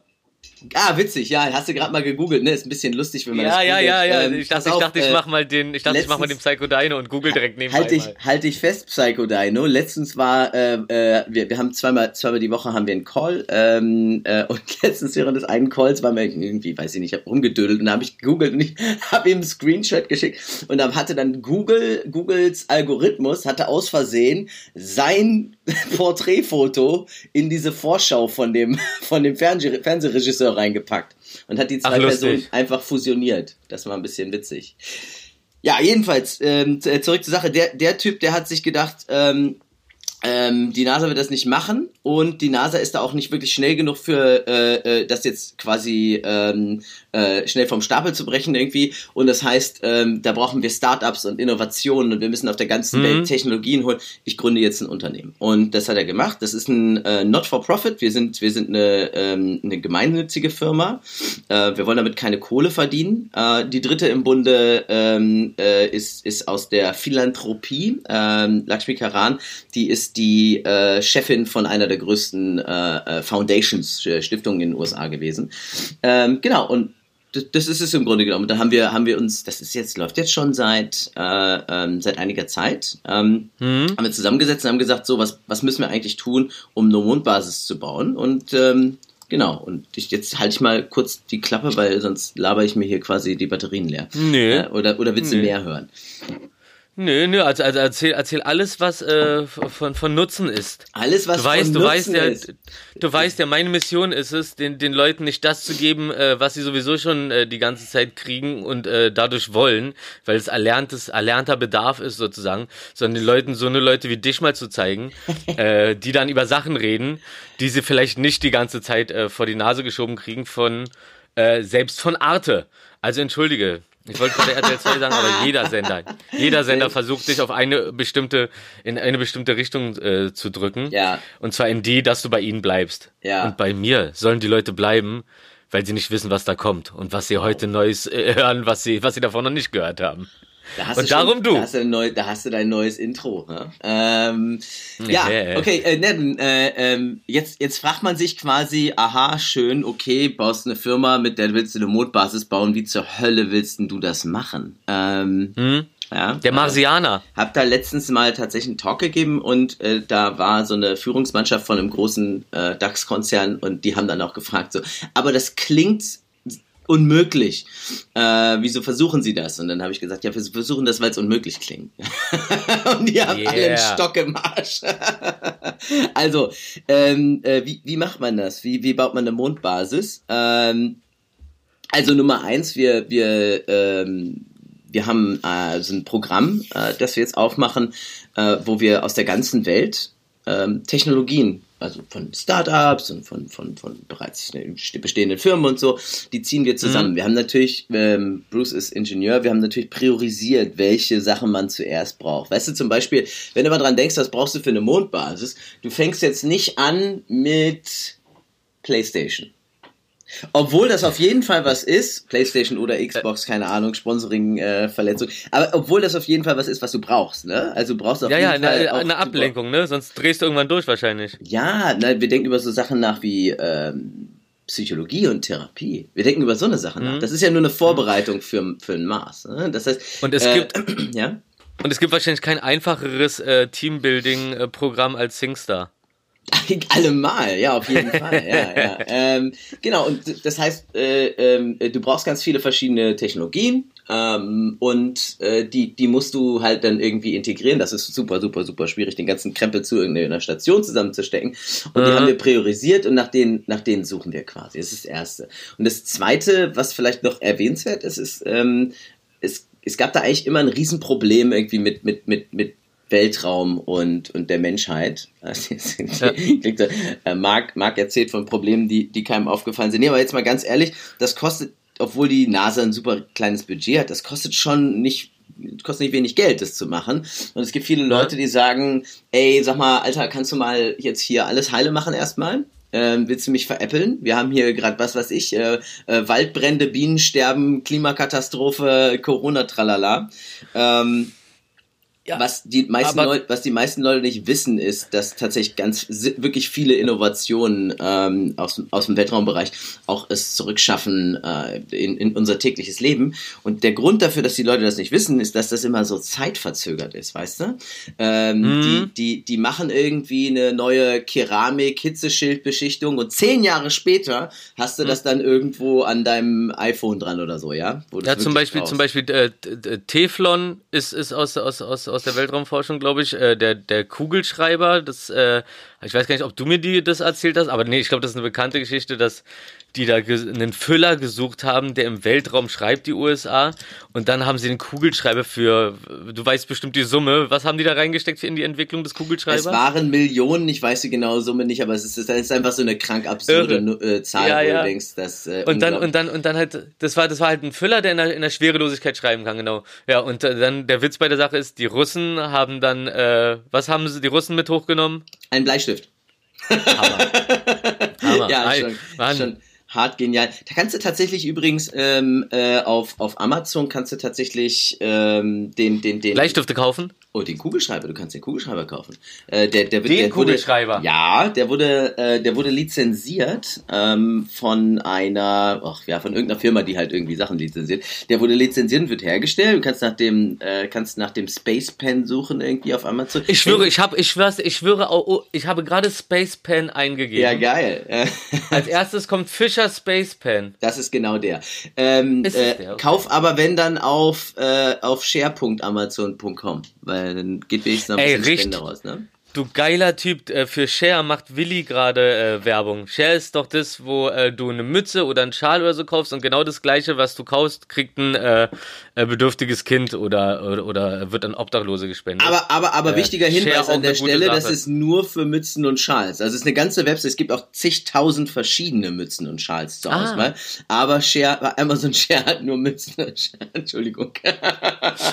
Ah, witzig, ja, hast du gerade mal gegoogelt, ne? Ist ein bisschen lustig, wenn man ja, das Ja, ja, ja, ähm, ich dachte, ich, dachte, ich äh, mach mal den, ich dachte, letztens, ich mach mal den Psycho Dino und google direkt nebenbei. Halt dich, halt dich fest, Psycho Dino. Letztens war, äh, äh, wir, wir haben zweimal, zweimal die Woche haben wir einen Call, ähm, äh, und letztens während des einen Calls war mir irgendwie, weiß ich nicht, ich hab rumgedödelt und da habe ich gegoogelt und ich habe ihm einen Screenshot geschickt und dann hatte dann Google, Googles Algorithmus hatte aus Versehen sein Porträtfoto in diese Vorschau von dem, von dem Fernseh Fernsehregisseur reingepackt und hat die zwei Ach, Personen einfach fusioniert. Das war ein bisschen witzig. Ja, jedenfalls, ähm, zurück zur Sache. Der, der Typ, der hat sich gedacht, ähm, ähm, die NASA wird das nicht machen und die NASA ist da auch nicht wirklich schnell genug für äh, äh, das jetzt quasi ähm, äh, schnell vom Stapel zu brechen irgendwie. Und das heißt, ähm, da brauchen wir Startups und Innovationen und wir müssen auf der ganzen mhm. Welt Technologien holen. Ich gründe jetzt ein Unternehmen. Und das hat er gemacht. Das ist ein äh, Not-for-Profit. Wir sind, wir sind eine, ähm, eine gemeinnützige Firma. Äh, wir wollen damit keine Kohle verdienen. Äh, die dritte im Bunde ähm, äh, ist, ist aus der Philanthropie. Ähm, Lakshmi Karan, die ist ist die äh, Chefin von einer der größten äh, äh Foundations, äh, Stiftungen in den USA gewesen. Ähm, genau, und das, das ist es im Grunde genommen. Da haben wir, haben wir uns, das ist jetzt, läuft jetzt schon seit, äh, ähm, seit einiger Zeit, ähm, mhm. haben wir zusammengesetzt und haben gesagt, so, was, was müssen wir eigentlich tun, um eine Mondbasis zu bauen? Und ähm, Genau, und ich, jetzt halte ich mal kurz die Klappe, weil sonst laber ich mir hier quasi die Batterien leer. Nee. Äh, oder, oder willst du nee. mehr hören? Nö, nö, also, also erzähl, erzähl alles, was äh, von, von Nutzen ist. Alles, was du weißt, von du Nutzen weißt ja. Du weißt ja, meine Mission ist es, den, den Leuten nicht das zu geben, äh, was sie sowieso schon äh, die ganze Zeit kriegen und äh, dadurch wollen, weil es erlerntes, erlernter Bedarf ist sozusagen, sondern den Leuten so eine Leute wie dich mal zu zeigen, äh, die dann über Sachen reden, die sie vielleicht nicht die ganze Zeit äh, vor die Nase geschoben kriegen von, äh, selbst von Arte. Also entschuldige, ich wollte gerade RTL 2 sagen, aber jeder Sender, jeder Sender versucht dich auf eine bestimmte, in eine bestimmte Richtung äh, zu drücken. Ja. Und zwar in die, dass du bei ihnen bleibst. Ja. Und bei mir sollen die Leute bleiben, weil sie nicht wissen, was da kommt und was sie heute Neues äh, hören, was sie, was sie davon noch nicht gehört haben. Da hast und du darum schon, du. Da hast du, neu, da hast du dein neues Intro. Ne? Ähm, ja, okay, äh, ne, äh, äh, jetzt, jetzt fragt man sich quasi, aha, schön, okay, baust eine Firma, mit der willst du eine Mondbasis bauen, wie zur Hölle willst du das machen? Ähm, hm? Ja, der Marsianer. Äh, hab da letztens mal tatsächlich einen Talk gegeben und äh, da war so eine Führungsmannschaft von einem großen äh, DAX-Konzern und die haben dann auch gefragt so, aber das klingt unmöglich. Äh, wieso versuchen Sie das? Und dann habe ich gesagt, ja, wir versuchen das, weil es unmöglich klingt. und die haben yeah. alle einen Stock im Arsch. also, ähm, äh, wie, wie macht man das? Wie, wie baut man eine Mondbasis? Ähm, also Nummer eins, wir, wir, ähm, wir haben äh, so ein Programm, äh, das wir jetzt aufmachen, äh, wo wir aus der ganzen Welt ähm, Technologien also von Startups und von, von, von bereits bestehenden Firmen und so, die ziehen wir zusammen. Mhm. Wir haben natürlich, ähm, Bruce ist Ingenieur, wir haben natürlich priorisiert, welche Sachen man zuerst braucht. Weißt du, zum Beispiel, wenn du mal dran denkst, was brauchst du für eine Mondbasis, du fängst jetzt nicht an mit PlayStation. Obwohl das auf jeden Fall was ist, PlayStation oder Xbox, keine Ahnung, Sponsoring-Verletzung, äh, aber obwohl das auf jeden Fall was ist, was du brauchst, ne? Also du brauchst auf ja, jeden ja, Fall. Ja, eine, eine Ablenkung, ne? Sonst drehst du irgendwann durch wahrscheinlich. Ja, na, wir denken über so Sachen nach wie ähm, Psychologie und Therapie. Wir denken über so eine Sache nach. Mhm. Das ist ja nur eine Vorbereitung für, für ein Maß. Ne? Das heißt. Und es äh, gibt. ja? Und es gibt wahrscheinlich kein einfacheres äh, Teambuilding-Programm als SingStar. Allemal, ja, auf jeden Fall. ja, ja. Ähm, genau, und das heißt, äh, äh, du brauchst ganz viele verschiedene Technologien ähm, und äh, die, die musst du halt dann irgendwie integrieren. Das ist super, super, super schwierig, den ganzen Krempel zu irgendeiner Station zusammenzustecken. Und die haben wir priorisiert und nach denen, nach denen suchen wir quasi. Das ist das Erste. Und das Zweite, was vielleicht noch erwähnenswert ist, ist, ähm, es es gab da eigentlich immer ein Riesenproblem irgendwie mit, mit, mit, mit Weltraum und, und der Menschheit. ja. Äh, Marc, Marc erzählt von Problemen, die, die keinem aufgefallen sind. Nee, aber jetzt mal ganz ehrlich, das kostet, obwohl die NASA ein super kleines Budget hat, das kostet schon nicht kostet nicht wenig Geld, das zu machen. Und es gibt viele Leute, die sagen, ey, sag mal, Alter, kannst du mal jetzt hier alles heile machen erstmal? Ähm, willst du mich veräppeln? Wir haben hier gerade was weiß ich, äh, äh, Waldbrände, Bienensterben, Klimakatastrophe, Corona, tralala. Ähm, ja, was, die meisten Leute, was die meisten Leute nicht wissen, ist, dass tatsächlich ganz wirklich viele Innovationen ähm, aus, aus dem Weltraumbereich auch es zurückschaffen äh, in, in unser tägliches Leben. Und der Grund dafür, dass die Leute das nicht wissen, ist, dass das immer so zeitverzögert ist, weißt du? Ähm, mhm. die, die, die machen irgendwie eine neue Keramik-Hitzeschildbeschichtung und zehn Jahre später hast du mhm. das dann irgendwo an deinem iPhone dran oder so, ja? ja, zum Beispiel, zum Beispiel äh, Teflon ist, ist aus, aus, aus aus der Weltraumforschung, glaube ich, äh, der, der Kugelschreiber, das, äh, ich weiß gar nicht, ob du mir die das erzählt hast, aber nee, ich glaube, das ist eine bekannte Geschichte, dass die da einen Füller gesucht haben, der im Weltraum schreibt, die USA. Und dann haben sie den Kugelschreiber für, du weißt bestimmt die Summe. Was haben die da reingesteckt in die Entwicklung des Kugelschreibers? Es waren Millionen, ich weiß die genaue Summe nicht, aber es ist, es ist einfach so eine krank absurde äh, Zahl, ja, ja. wo du denkst, dass. Äh, und dann, und dann, und dann halt, das war, das war halt ein Füller, der in der, in der Schwerelosigkeit schreiben kann, genau. Ja, und äh, dann der Witz bei der Sache ist, die Russen haben dann, äh, was haben sie die Russen mit hochgenommen? Ein Bleistift. Hammer. Hammer. Ja, schon, Mann. schon hart genial. Da kannst du tatsächlich übrigens ähm, äh, auf, auf Amazon kannst du tatsächlich ähm, den, den, den. Bleistifte kaufen? Oh, den Kugelschreiber, du kannst den Kugelschreiber kaufen. Äh, der, der, den der Kugelschreiber? Wurde, ja, der wurde, äh, der wurde lizenziert ähm, von einer, ach ja, von irgendeiner Firma, die halt irgendwie Sachen lizenziert. Der wurde lizenziert und wird hergestellt. Du kannst nach dem, äh, kannst nach dem Space Pen suchen irgendwie auf Amazon. Ich schwöre, ich habe, ich schwör's, ich schwöre, oh, oh, ich habe gerade Space Pen eingegeben. Ja, geil. Als erstes kommt Fischer Space Pen. Das ist genau der. Ähm, ist äh, der? Okay. Kauf aber wenn dann auf, äh, auf share.amazon.com weil dann geht wenigstens noch ein bisschen Spende raus, ne? Du geiler Typ, äh, für Share macht Willi gerade äh, Werbung. Share ist doch das, wo äh, du eine Mütze oder einen Schal oder so kaufst und genau das gleiche, was du kaufst, kriegt ein äh, bedürftiges Kind oder, oder, oder wird an Obdachlose gespendet. Aber, aber, aber äh, wichtiger Hinweis an der Stelle, das ist nur für Mützen und Schals. Also es ist eine ganze Website, es gibt auch zigtausend verschiedene Mützen und Schals zur ah. Auswahl. Aber Share, Amazon Share hat nur Mützen und Schals. Entschuldigung.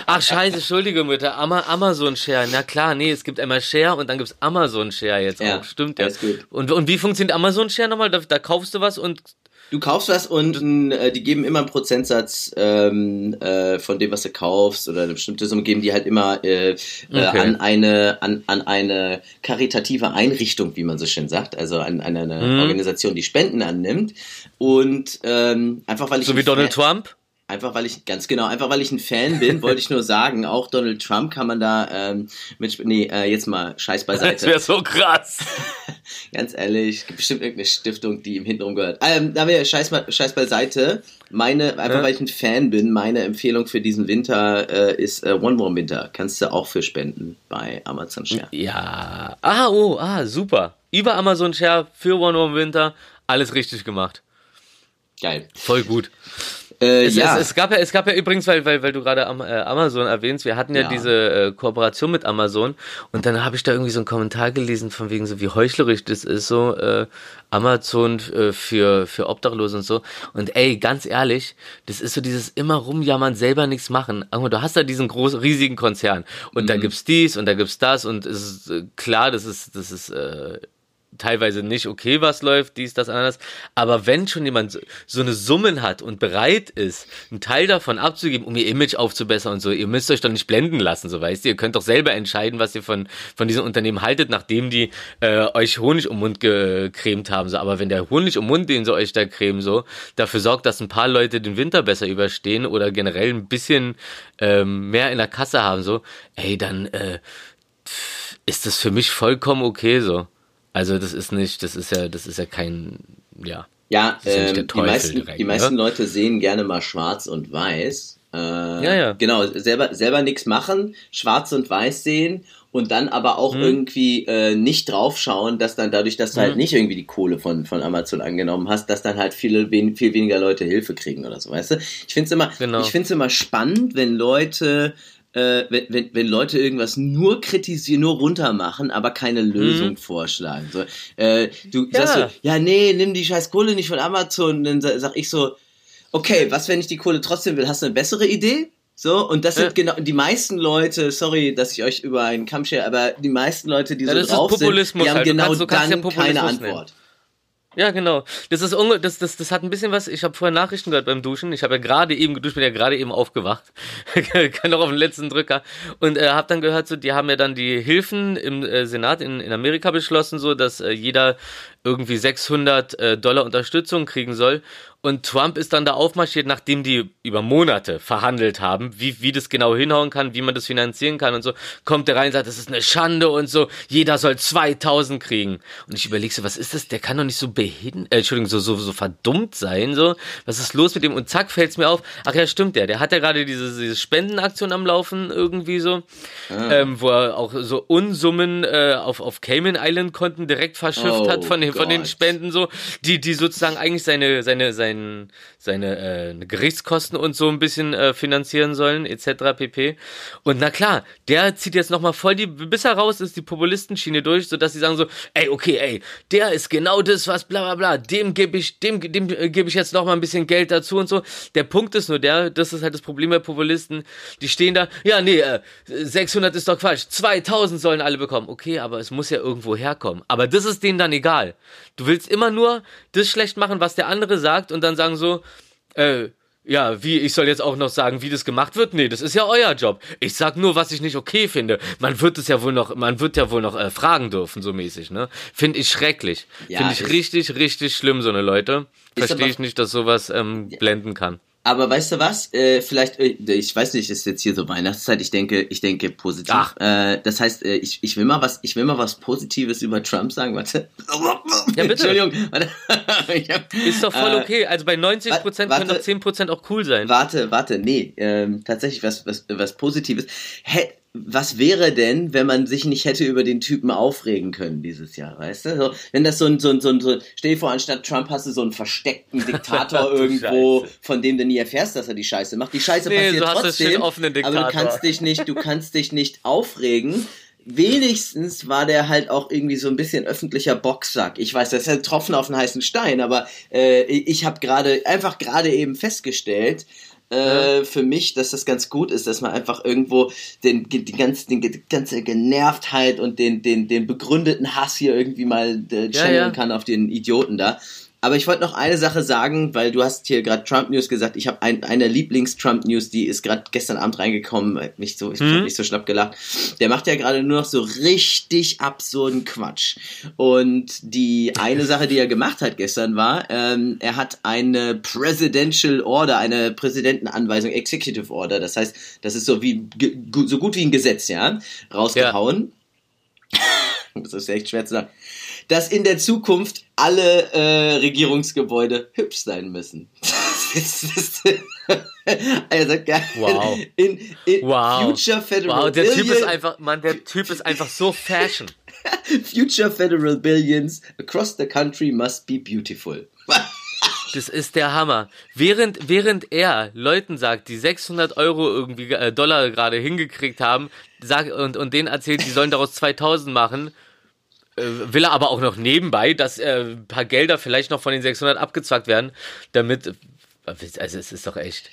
Ach scheiße, Entschuldigung bitte. Amazon Share, na klar, nee, es gibt einmal Share und dann gibt es Amazon Share jetzt ja, auch. Stimmt ja. Und, und wie funktioniert Amazon Share nochmal? Da, da kaufst du was und Du kaufst was und äh, die geben immer einen Prozentsatz ähm, äh, von dem, was du kaufst oder eine bestimmte Summe geben die halt immer äh, äh okay. an eine an, an eine karitative Einrichtung, wie man so schön sagt, also an, an eine mhm. Organisation, die Spenden annimmt und ähm, einfach weil ich so wie Donald Trump Einfach weil ich, ganz genau, einfach weil ich ein Fan bin, wollte ich nur sagen, auch Donald Trump kann man da ähm, mit, nee, äh, jetzt mal Scheiß beiseite. Das wäre so krass. Ganz ehrlich, gibt bestimmt irgendeine Stiftung, die im Hintergrund gehört. Ähm, da wir Scheiß, mal, Scheiß beiseite. Meine, einfach ja. weil ich ein Fan bin, meine Empfehlung für diesen Winter äh, ist äh, One More Winter. Kannst du auch für spenden bei Amazon Share. Ja. Ah, oh, ah, super. Über Amazon Share für One More Winter. Alles richtig gemacht. Geil. Voll gut. Äh, es, ja. Es, es, gab ja, es gab ja übrigens, weil, weil, weil du gerade äh, Amazon erwähnst, wir hatten ja, ja. diese äh, Kooperation mit Amazon und dann habe ich da irgendwie so einen Kommentar gelesen von wegen so, wie heuchlerisch das ist, so äh, Amazon äh, für, für Obdachlose und so. Und ey, ganz ehrlich, das ist so dieses immer rumjammern, selber nichts machen. Du hast da diesen großen, riesigen Konzern und mhm. da gibt's dies und da gibt's das und es ist äh, klar, das ist, das ist äh, teilweise nicht okay, was läuft, dies, das, anders. Aber wenn schon jemand so eine Summen hat und bereit ist, einen Teil davon abzugeben, um ihr Image aufzubessern und so, ihr müsst euch doch nicht blenden lassen, so weißt ihr. Ihr könnt doch selber entscheiden, was ihr von, von diesen Unternehmen haltet, nachdem die äh, euch Honig um Mund gecremt haben. So. Aber wenn der Honig um Mund, den sie euch da cremen, so, dafür sorgt, dass ein paar Leute den Winter besser überstehen oder generell ein bisschen ähm, mehr in der Kasse haben, so, ey, dann äh, ist das für mich vollkommen okay so. Also das ist nicht, das ist ja, das ist ja kein, ja. Ja, ähm, ja die meisten, direkt, die meisten? Leute sehen gerne mal schwarz und weiß. Äh, ja, ja. Genau, selber, selber nichts machen, schwarz und weiß sehen und dann aber auch hm. irgendwie äh, nicht draufschauen, dass dann dadurch, dass du halt hm. halt nicht irgendwie die Kohle von, von Amazon angenommen hast, dass dann halt viele, wen, viel weniger Leute Hilfe kriegen oder so, weißt du? Ich finde es immer, genau. ich find's immer spannend, wenn Leute äh, wenn, wenn, wenn Leute irgendwas nur kritisieren, nur runtermachen, aber keine Lösung mhm. vorschlagen. So, äh, du ja. sagst so, ja, nee, nimm die scheiß Kohle nicht von Amazon. Und dann sag ich so, okay, was, wenn ich die Kohle trotzdem will? Hast du eine bessere Idee? So, und das sind genau die meisten Leute, sorry, dass ich euch über einen Kamm schere, aber die meisten Leute, die ja, so drauf sind, die haben halt. genau kannst, dann ja keine Antwort. Ja, genau. Das ist unge das, das, das hat ein bisschen was. Ich habe vorher Nachrichten gehört beim Duschen. Ich habe ja gerade eben geduscht, bin ja gerade eben aufgewacht. Kann noch auf den letzten Drücker. Und äh, habe dann gehört, so, die haben ja dann die Hilfen im äh, Senat in, in Amerika beschlossen, so dass äh, jeder irgendwie 600 äh, Dollar Unterstützung kriegen soll. Und Trump ist dann da aufmarschiert, nachdem die über Monate verhandelt haben, wie, wie das genau hinhauen kann, wie man das finanzieren kann und so, kommt der rein und sagt, das ist eine Schande und so, jeder soll 2000 kriegen. Und ich überlege so, was ist das? Der kann doch nicht so behindert, äh, Entschuldigung, so, so, so verdummt sein, so. Was ist los mit dem? Und zack, fällt's mir auf. Ach ja, stimmt der. Der hat ja gerade diese, diese Spendenaktion am Laufen irgendwie so, ah. ähm, wo er auch so Unsummen äh, auf, auf Cayman Island Konten direkt verschifft oh, hat von den, von den Spenden so, die, die sozusagen eigentlich seine, seine, seine sein, seine äh, Gerichtskosten und so ein bisschen äh, finanzieren sollen, etc. pp. Und na klar, der zieht jetzt nochmal voll die, bis er raus ist, die Populistenschiene durch, sodass sie sagen so, ey, okay, ey, der ist genau das, was bla bla bla, dem gebe ich, dem, dem äh, gebe ich jetzt nochmal ein bisschen Geld dazu und so. Der Punkt ist nur der, das ist halt das Problem bei Populisten, die stehen da, ja, nee, äh, 600 ist doch Quatsch, 2000 sollen alle bekommen. Okay, aber es muss ja irgendwo herkommen. Aber das ist denen dann egal. Du willst immer nur das schlecht machen, was der andere sagt und dann sagen so, äh, ja, wie, ich soll jetzt auch noch sagen, wie das gemacht wird? Nee, das ist ja euer Job. Ich sag nur, was ich nicht okay finde. Man wird es ja wohl noch, man wird ja wohl noch äh, fragen dürfen, so mäßig, ne? Finde ich schrecklich. Ja, Finde ich richtig, richtig schlimm, so eine Leute. Verstehe ich nicht, dass sowas ähm, blenden kann. Aber weißt du was? Äh, vielleicht, äh, ich weiß nicht, ist jetzt hier so Weihnachtszeit. Ich denke, ich denke positiv. Äh, das heißt, äh, ich, ich will mal was, ich will mal was Positives über Trump sagen. Warte. Ja bitte. Entschuldigung. Warte. hab, ist doch voll äh, okay. Also bei 90 Prozent können doch 10 Prozent auch cool sein. Warte, warte, nee. Ähm, tatsächlich was, was, was Positives. Hä, was wäre denn, wenn man sich nicht hätte über den Typen aufregen können dieses Jahr, weißt du? So, wenn das so ein, so ein, so ein, so, stell dir vor, anstatt Trump hast du so einen versteckten Diktator irgendwo, von dem du nie erfährst, dass er die Scheiße macht. Die Scheiße nee, passiert so trotzdem, aber du kannst dich nicht, du kannst dich nicht aufregen. Wenigstens war der halt auch irgendwie so ein bisschen öffentlicher Boxsack. Ich weiß, das ist ein Tropfen auf einen heißen Stein, aber äh, ich habe gerade einfach gerade eben festgestellt, äh, für mich, dass das ganz gut ist, dass man einfach irgendwo den, die, ganze, den, die ganze Genervtheit und den, den, den begründeten Hass hier irgendwie mal äh, channeln ja, ja. kann auf den Idioten da. Aber ich wollte noch eine Sache sagen, weil du hast hier gerade Trump News gesagt. Ich habe ein, eine Lieblings-Trump News, die ist gerade gestern Abend reingekommen. Nicht so, ich mhm. habe nicht so schlapp gelacht. Der macht ja gerade nur noch so richtig absurden Quatsch. Und die eine Sache, die er gemacht hat gestern war, ähm, er hat eine Presidential Order, eine Präsidentenanweisung, Executive Order. Das heißt, das ist so wie so gut wie ein Gesetz, ja, rausgehauen. Ja. das ist echt schwer zu sagen dass in der Zukunft alle äh, Regierungsgebäude hübsch sein müssen. also, wow. In, in wow. Future Federal Wow, der Billion. Typ ist einfach, man, der Typ ist einfach so fashion. Future Federal Billions across the country must be beautiful. Das ist der Hammer. Während, während er Leuten sagt, die 600 Euro irgendwie äh, Dollar gerade hingekriegt haben, sagt, und, und denen erzählt, die sollen daraus 2000 machen, will er aber auch noch nebenbei, dass äh, ein paar Gelder vielleicht noch von den 600 abgezwackt werden, damit, also es ist doch echt.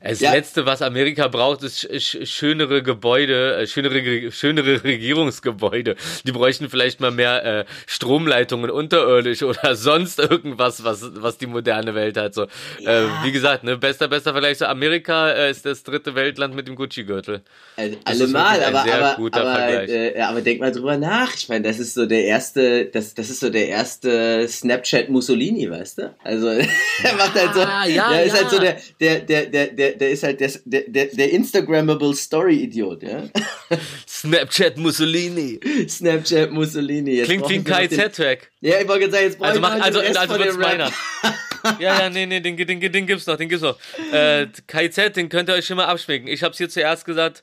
Das ja. Letzte, was Amerika braucht, ist schönere Gebäude, äh, schönere, schönere Regierungsgebäude. Die bräuchten vielleicht mal mehr äh, Stromleitungen unterirdisch oder sonst irgendwas, was, was die moderne Welt hat. So, ja. äh, wie gesagt, ne, bester, bester Vergleich. So Amerika äh, ist das dritte Weltland mit dem Gucci-Gürtel. Also, allemal, aber, aber, aber, äh, aber denk mal drüber nach. Ich meine, das ist so der erste, das, das ist so der erste Snapchat Mussolini, weißt du? Also, er macht halt so, ja, ja, er ist halt so der, der, der, der, der der, der ist halt der, der, der Instagrammable Story-Idiot, ja. Snapchat Mussolini. Snapchat Mussolini. Jetzt Klingt wie ein KIZ-Track. Ja, ich wollte sagen, jetzt brauche also mach, also, also, also wird's meiner. ja, ja, nee, nee, den, den, den, den gibt's noch, den gibt's noch. Äh, KIZ, den könnt ihr euch schon mal abschminken. Ich hab's hier zuerst gesagt.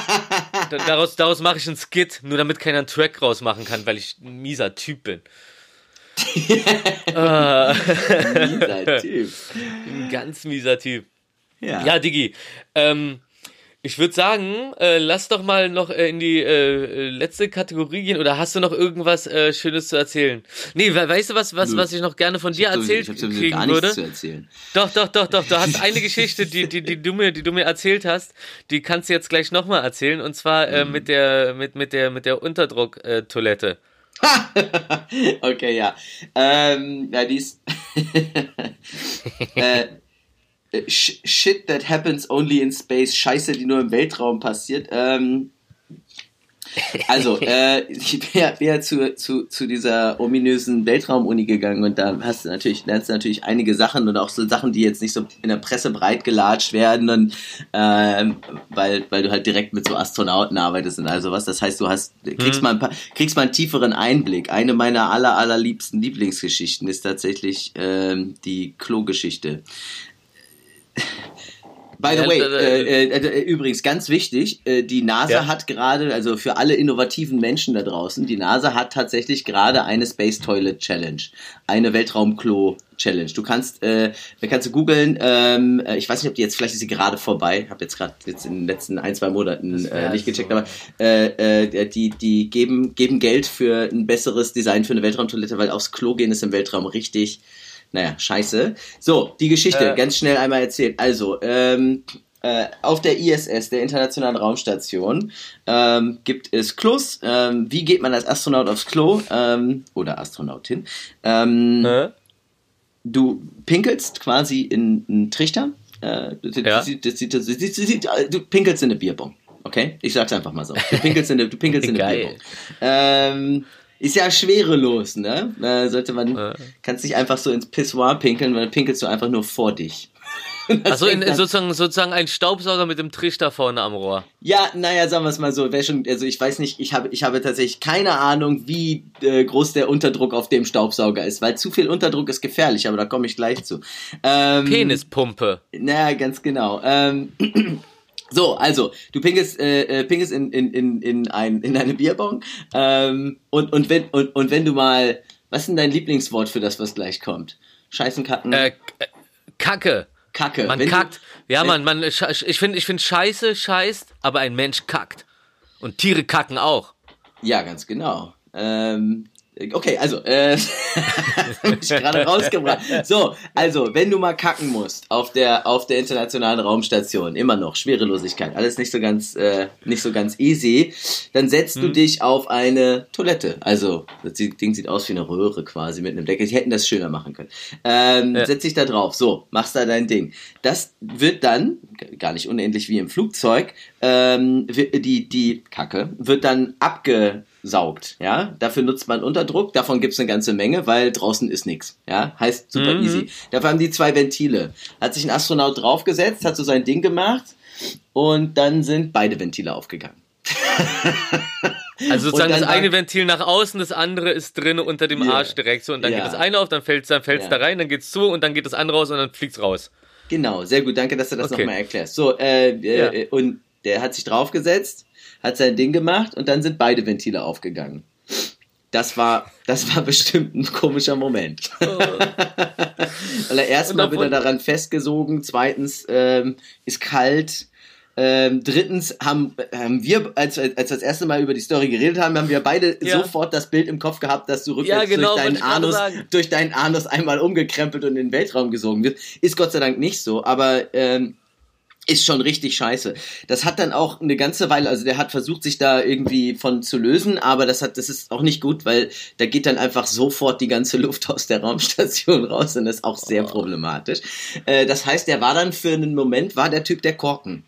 daraus daraus mache ich einen Skit, nur damit keiner einen Track rausmachen kann, weil ich ein mieser Typ bin. Ah. mieser Typ. Ein ganz mieser Typ. Ja, ja Digi. Ähm, ich würde sagen, äh, lass doch mal noch äh, in die äh, letzte Kategorie gehen. Oder hast du noch irgendwas äh, Schönes zu erzählen? Nee, weißt du was, was, was ich noch gerne von dir erzählt so, ich hab kriegen gar würde? Zu erzählen. Doch, doch, doch, doch. Du hast eine Geschichte, die, die, die du mir, die du mir erzählt hast. Die kannst du jetzt gleich nochmal erzählen. Und zwar äh, mhm. mit der, mit, mit der, mit der Unterdruck-Toilette. okay, ja. Ähm, ja, die ist. äh, äh, shit that happens only in space, Scheiße, die nur im Weltraum passiert. Ähm, also, äh, ich bin ja zu, zu, zu dieser ominösen Weltraumuni gegangen und da hast du natürlich, lernst du natürlich einige Sachen und auch so Sachen, die jetzt nicht so in der Presse breit gelatscht werden und ähm, weil, weil du halt direkt mit so Astronauten arbeitest und also was. Das heißt, du hast, kriegst, mhm. mal, ein paar, kriegst mal einen tieferen Einblick. Eine meiner aller, allerliebsten Lieblingsgeschichten ist tatsächlich ähm, die Klo-Geschichte. By the way, äh, äh, äh, übrigens ganz wichtig, äh, die NASA ja. hat gerade, also für alle innovativen Menschen da draußen, die NASA hat tatsächlich gerade eine Space Toilet Challenge, eine Weltraumklo Challenge. Du kannst, äh, kannst du googeln, ähm, äh, ich weiß nicht, ob die jetzt, vielleicht ist sie gerade vorbei, habe jetzt gerade jetzt in den letzten ein, zwei Monaten äh, nicht gecheckt, so. aber äh, äh, die, die geben, geben Geld für ein besseres Design für eine Weltraumtoilette, weil aufs Klo gehen ist im Weltraum richtig naja, scheiße. So, die Geschichte, äh. ganz schnell einmal erzählt. Also, ähm, äh, auf der ISS, der Internationalen Raumstation, ähm, gibt es Klos. Ähm, wie geht man als Astronaut aufs Klo? Ähm, oder Astronautin? Äh? Du pinkelst quasi in einen Trichter. Ja. du pinkelst in eine Bierbong. Okay? Ich sag's einfach mal so. Du pinkelst in eine, du pinkelst in eine Bierbong. Ähm, ist ja schwerelos, ne? Da sollte man, ja. kannst nicht einfach so ins Pissoir pinkeln, weil dann pinkelst du einfach nur vor dich. Also in, sozusagen, sozusagen ein Staubsauger mit dem Trichter vorne am Rohr. Ja, naja, sagen wir es mal so. Wer schon, also ich weiß nicht, ich habe, ich habe tatsächlich keine Ahnung, wie äh, groß der Unterdruck auf dem Staubsauger ist, weil zu viel Unterdruck ist gefährlich, aber da komme ich gleich zu. Ähm, Penispumpe. Naja, ganz genau. Ähm, So, also, du pinkelst, äh, äh, pinkelst in, in, in, in, ein, in eine Bierbong ähm, und, und, wenn, und, und wenn du mal, was ist denn dein Lieblingswort für das, was gleich kommt? Scheißen, kacken? Äh, Kacke. Kacke. Man wenn kackt. Du, ja, man, man, ich finde, ich finde Scheiße scheißt, aber ein Mensch kackt. Und Tiere kacken auch. Ja, ganz genau. Ähm, Okay, also, äh, habe ich gerade rausgebracht. So, also, wenn du mal kacken musst auf der auf der internationalen Raumstation, immer noch Schwerelosigkeit, alles nicht so ganz äh, nicht so ganz easy, dann setzt hm. du dich auf eine Toilette. Also, das Ding sieht aus wie eine Röhre quasi mit einem Deckel. Die hätten das schöner machen können. Ähm, ja. Setz dich da drauf. So, machst da dein Ding. Das wird dann gar nicht unendlich wie im Flugzeug. Ähm, die die Kacke wird dann abge saugt. Ja, dafür nutzt man Unterdruck. Davon gibt's eine ganze Menge, weil draußen ist nichts. Ja, heißt super mhm. easy. Dafür haben die zwei Ventile. Hat sich ein Astronaut draufgesetzt, hat so sein Ding gemacht und dann sind beide Ventile aufgegangen. Also sozusagen das eine Ventil nach außen, das andere ist drinnen unter dem yeah. Arsch direkt so und dann yeah. geht das eine auf, dann fällt's, dann fällt's yeah. da rein, dann geht's zu und dann geht das andere raus und dann fliegt's raus. Genau, sehr gut, danke, dass du das okay. nochmal erklärst. So, äh, äh, und der hat sich draufgesetzt, hat sein Ding gemacht und dann sind beide Ventile aufgegangen. Das war, das war bestimmt ein komischer Moment. Oh. Weil er erstmal wieder daran festgesogen, zweitens ähm, ist kalt, ähm, drittens haben, haben wir, als, als wir das erste Mal über die Story geredet haben, haben wir beide ja. sofort das Bild im Kopf gehabt, dass du rückwärts ja, genau, durch, deinen Anus, durch deinen Anus einmal umgekrempelt und in den Weltraum gesogen wirst. Ist Gott sei Dank nicht so, aber ähm, ist schon richtig scheiße. Das hat dann auch eine ganze Weile, also der hat versucht, sich da irgendwie von zu lösen, aber das hat, das ist auch nicht gut, weil da geht dann einfach sofort die ganze Luft aus der Raumstation raus und das ist auch sehr oh. problematisch. Äh, das heißt, der war dann für einen Moment, war der Typ der Korken.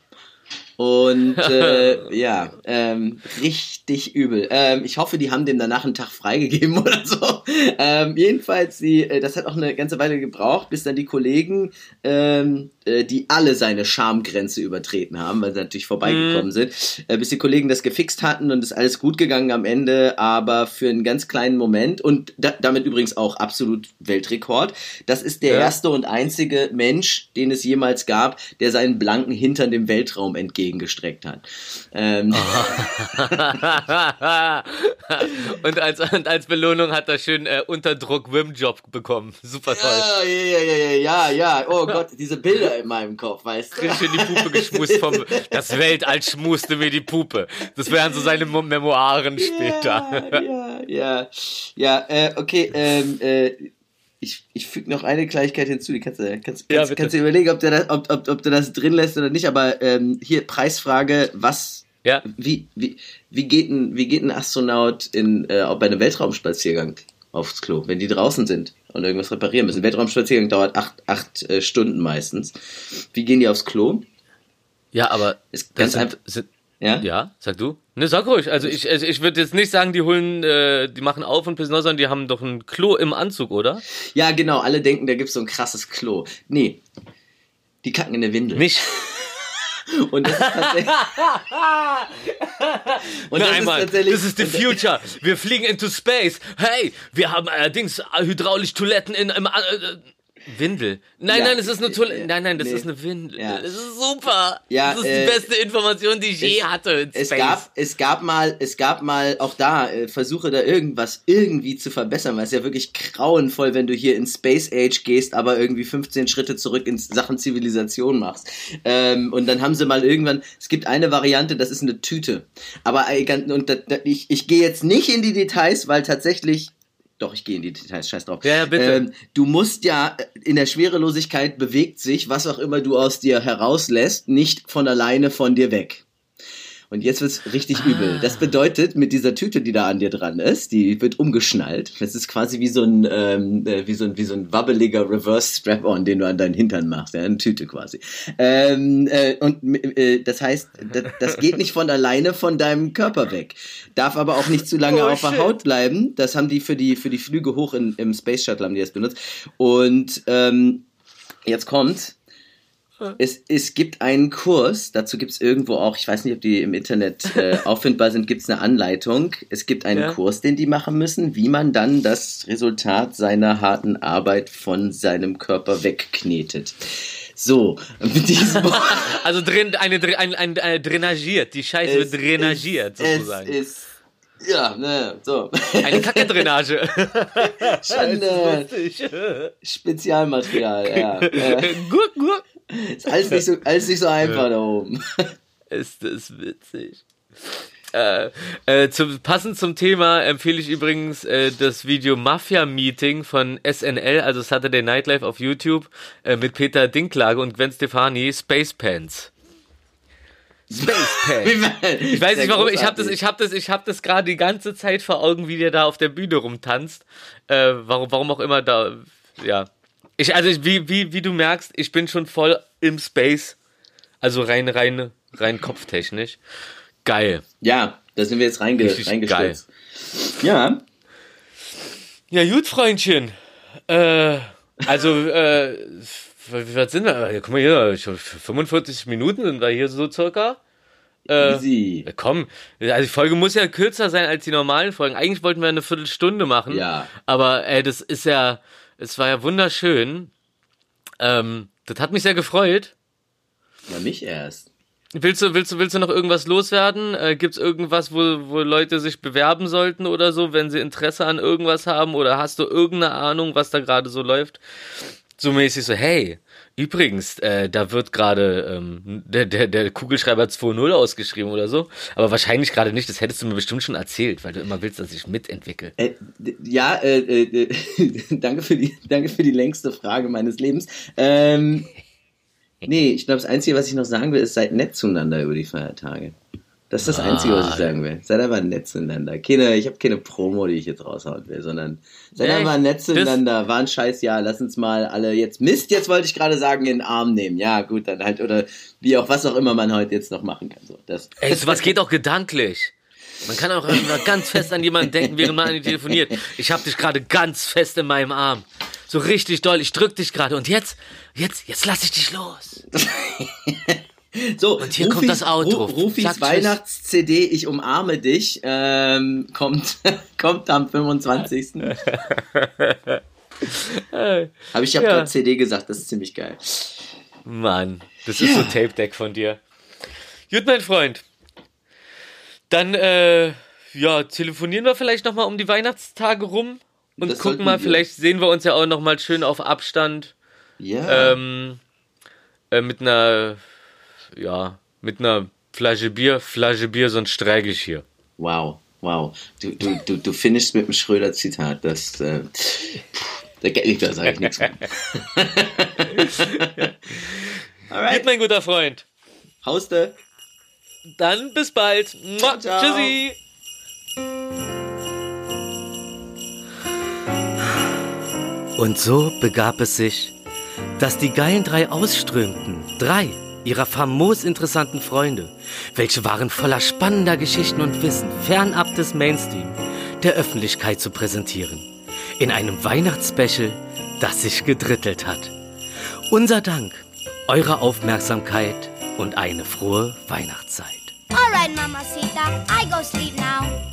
Und äh, ja, ähm, richtig übel. Ähm, ich hoffe, die haben dem danach einen Tag freigegeben oder so. Ähm, jedenfalls, die, äh, das hat auch eine ganze Weile gebraucht, bis dann die Kollegen, ähm, äh, die alle seine Schamgrenze übertreten haben, weil sie natürlich vorbeigekommen mhm. sind, äh, bis die Kollegen das gefixt hatten und ist alles gut gegangen am Ende, aber für einen ganz kleinen Moment und da, damit übrigens auch absolut Weltrekord. Das ist der ja. erste und einzige Mensch, den es jemals gab, der seinen blanken Hintern dem Weltraum entgegen entgegengestreckt hat. Ähm. und, als, und als Belohnung hat er schön äh, Unterdruck Wim-Job bekommen. Super toll. Ja, ja, ja, ja, ja, ja. Oh Gott, diese Bilder in meinem Kopf, weißt du? Schön die Puppe geschmust vom, das Weltall schmuste mir die Puppe. Das wären so seine Memoiren später. Ja, ja, ja. Ja, äh, okay, ähm, äh, ich, ich füge noch eine Kleinigkeit hinzu, die kannst du, kannst, kannst, ja, kannst du überlegen, ob du, das, ob, ob, ob du das drin lässt oder nicht, aber ähm, hier Preisfrage, was, ja. wie, wie, wie, geht ein, wie geht ein Astronaut in, äh, bei einem Weltraumspaziergang aufs Klo, wenn die draußen sind und irgendwas reparieren müssen? Weltraumspaziergang dauert acht, acht äh, Stunden meistens. Wie gehen die aufs Klo? Ja, aber ist ganz einfach. Ja? Ja, sag du. Ne, sag ruhig. Also ich, also ich würde jetzt nicht sagen, die holen, äh, die machen auf und pissen aus, sondern die haben doch ein Klo im Anzug, oder? Ja, genau. Alle denken, da gibt's so ein krasses Klo. Nee. Die kacken in der Windel. Nicht. Und das ist tatsächlich. und das einmal, ist tatsächlich. This is the future. Wir fliegen into space. Hey, wir haben allerdings hydraulisch Toiletten in, im, äh, Windel. Nein, ja, nein, es ist eine Toilette. Nein, nein, das nee. ist eine Windel. Ja. Das ist super. Ja, das ist äh, die beste Information, die ich je hatte. es gab, es gab mal, es gab mal auch da äh, Versuche, da irgendwas irgendwie zu verbessern, weil es ja wirklich grauenvoll, wenn du hier in Space Age gehst, aber irgendwie 15 Schritte zurück in Sachen Zivilisation machst. Ähm, und dann haben sie mal irgendwann, es gibt eine Variante, das ist eine Tüte. Aber äh, und ich, ich gehe jetzt nicht in die Details, weil tatsächlich doch, ich gehe in die Details, scheiß drauf. Ja, bitte. Ähm, du musst ja, in der Schwerelosigkeit bewegt sich, was auch immer du aus dir herauslässt, nicht von alleine von dir weg. Und jetzt wird's richtig ah. übel. Das bedeutet, mit dieser Tüte, die da an dir dran ist, die wird umgeschnallt. Das ist quasi wie so ein, ähm, äh, wie so ein, wie so ein wabbeliger Reverse Strap-on, den du an deinen Hintern machst. Ja, eine Tüte quasi. Ähm, äh, und äh, das heißt, das, das geht nicht von alleine von deinem Körper weg. Darf aber auch nicht zu lange oh, auf der Haut bleiben. Das haben die für die, für die Flüge hoch in, im Space Shuttle haben die das benutzt. Und, ähm, jetzt kommt, es, es gibt einen Kurs, dazu gibt es irgendwo auch, ich weiß nicht, ob die im Internet äh, auffindbar sind, gibt es eine Anleitung. Es gibt einen ja. Kurs, den die machen müssen, wie man dann das Resultat seiner harten Arbeit von seinem Körper wegknetet. So, mit diesem Also drin, eine, eine, eine, eine drainagiert, die Scheiße es wird drainagiert sozusagen. Es ist ja, ne, so. Eine Kacke-Drainage. Schon äh, Spezialmaterial, ja. Guck, guck. Ist alles nicht so, alles nicht so einfach da oben. Ist das witzig. Äh, äh, zum, passend zum Thema empfehle ich übrigens äh, das Video Mafia Meeting von SNL, also Saturday Night Live auf YouTube, äh, mit Peter Dinklage und Gwen Stefani, Space Pants. Space Pants. ich weiß nicht warum, ich habe das, ich habe das, ich habe das gerade die ganze Zeit vor Augen, wie der da auf der Bühne rumtanzt. Äh, warum, warum auch immer da, ja. Ich, also wie, wie, wie du merkst, ich bin schon voll im Space. Also rein, rein, rein kopftechnisch. Geil. Ja, da sind wir jetzt reinge reingestürzt. Ja. Ja, gut, Freundchen. Äh, also, äh, was sind wir? Guck mal hier, 45 Minuten sind wir hier so circa. Äh, Easy. Komm, also die Folge muss ja kürzer sein als die normalen Folgen. Eigentlich wollten wir eine Viertelstunde machen. Ja. Aber ey, das ist ja, es war ja wunderschön. Ähm, das hat mich sehr gefreut. Ja, mich erst. Willst du, willst du, willst du noch irgendwas loswerden? Äh, Gibt es irgendwas, wo, wo Leute sich bewerben sollten oder so, wenn sie Interesse an irgendwas haben? Oder hast du irgendeine Ahnung, was da gerade so läuft? So mäßig so, hey, Übrigens, äh, da wird gerade ähm, der, der, der Kugelschreiber 2.0 ausgeschrieben oder so, aber wahrscheinlich gerade nicht. Das hättest du mir bestimmt schon erzählt, weil du immer willst, dass ich mitentwickle. Äh, ja, äh, äh, danke, für die, danke für die längste Frage meines Lebens. Ähm, nee, ich glaube, das Einzige, was ich noch sagen will, ist, seid nett zueinander über die Feiertage. Das ist das Einzige, was ich ah. sagen will. Seid einfach nett zueinander. Keine, ich habe keine Promo, die ich jetzt raushauen will, sondern seid Echt? einfach nett zueinander. War ein scheiß Jahr. Lass uns mal alle jetzt Mist, jetzt wollte ich gerade sagen, in den Arm nehmen. Ja, gut, dann halt, oder wie auch, was auch immer man heute jetzt noch machen kann. So, das. Ey, sowas geht auch gedanklich. Man kann auch ganz fest an jemanden denken, während man an ihn telefoniert. Ich habe dich gerade ganz fest in meinem Arm. So richtig doll. Ich drück dich gerade. Und jetzt, jetzt, jetzt lass ich dich los. So, und hier Rufis, kommt das Auto. Rufis Weihnachts-CD Ich umarme dich ähm, kommt, kommt am 25. Habe ich ja gerade CD gesagt, das ist ziemlich geil. Mann, das ist so Tape-Deck von dir. Gut, mein Freund. Dann, äh, ja, telefonieren wir vielleicht nochmal um die Weihnachtstage rum und das gucken mal, wir. vielleicht sehen wir uns ja auch nochmal schön auf Abstand. Ja. Ähm, äh, mit einer ja, mit einer Flasche Bier, Flasche Bier, sonst streike ich hier. Wow, wow. Du, du, du, du findest mit dem Schröder-Zitat, das, äh, da, da sage ich nichts mehr. Alright. mein guter Freund. Hauste. Dann bis bald. Ciao, ciao. Tschüssi. Und so begab es sich, dass die geilen drei ausströmten. Drei ihrer famos interessanten Freunde. Welche waren voller spannender Geschichten und Wissen, fernab des Mainstream, der Öffentlichkeit zu präsentieren. In einem Weihnachtsspecial, das sich gedrittelt hat. Unser Dank, eure Aufmerksamkeit und eine frohe Weihnachtszeit. Alright, Mamacita, I go sleep now.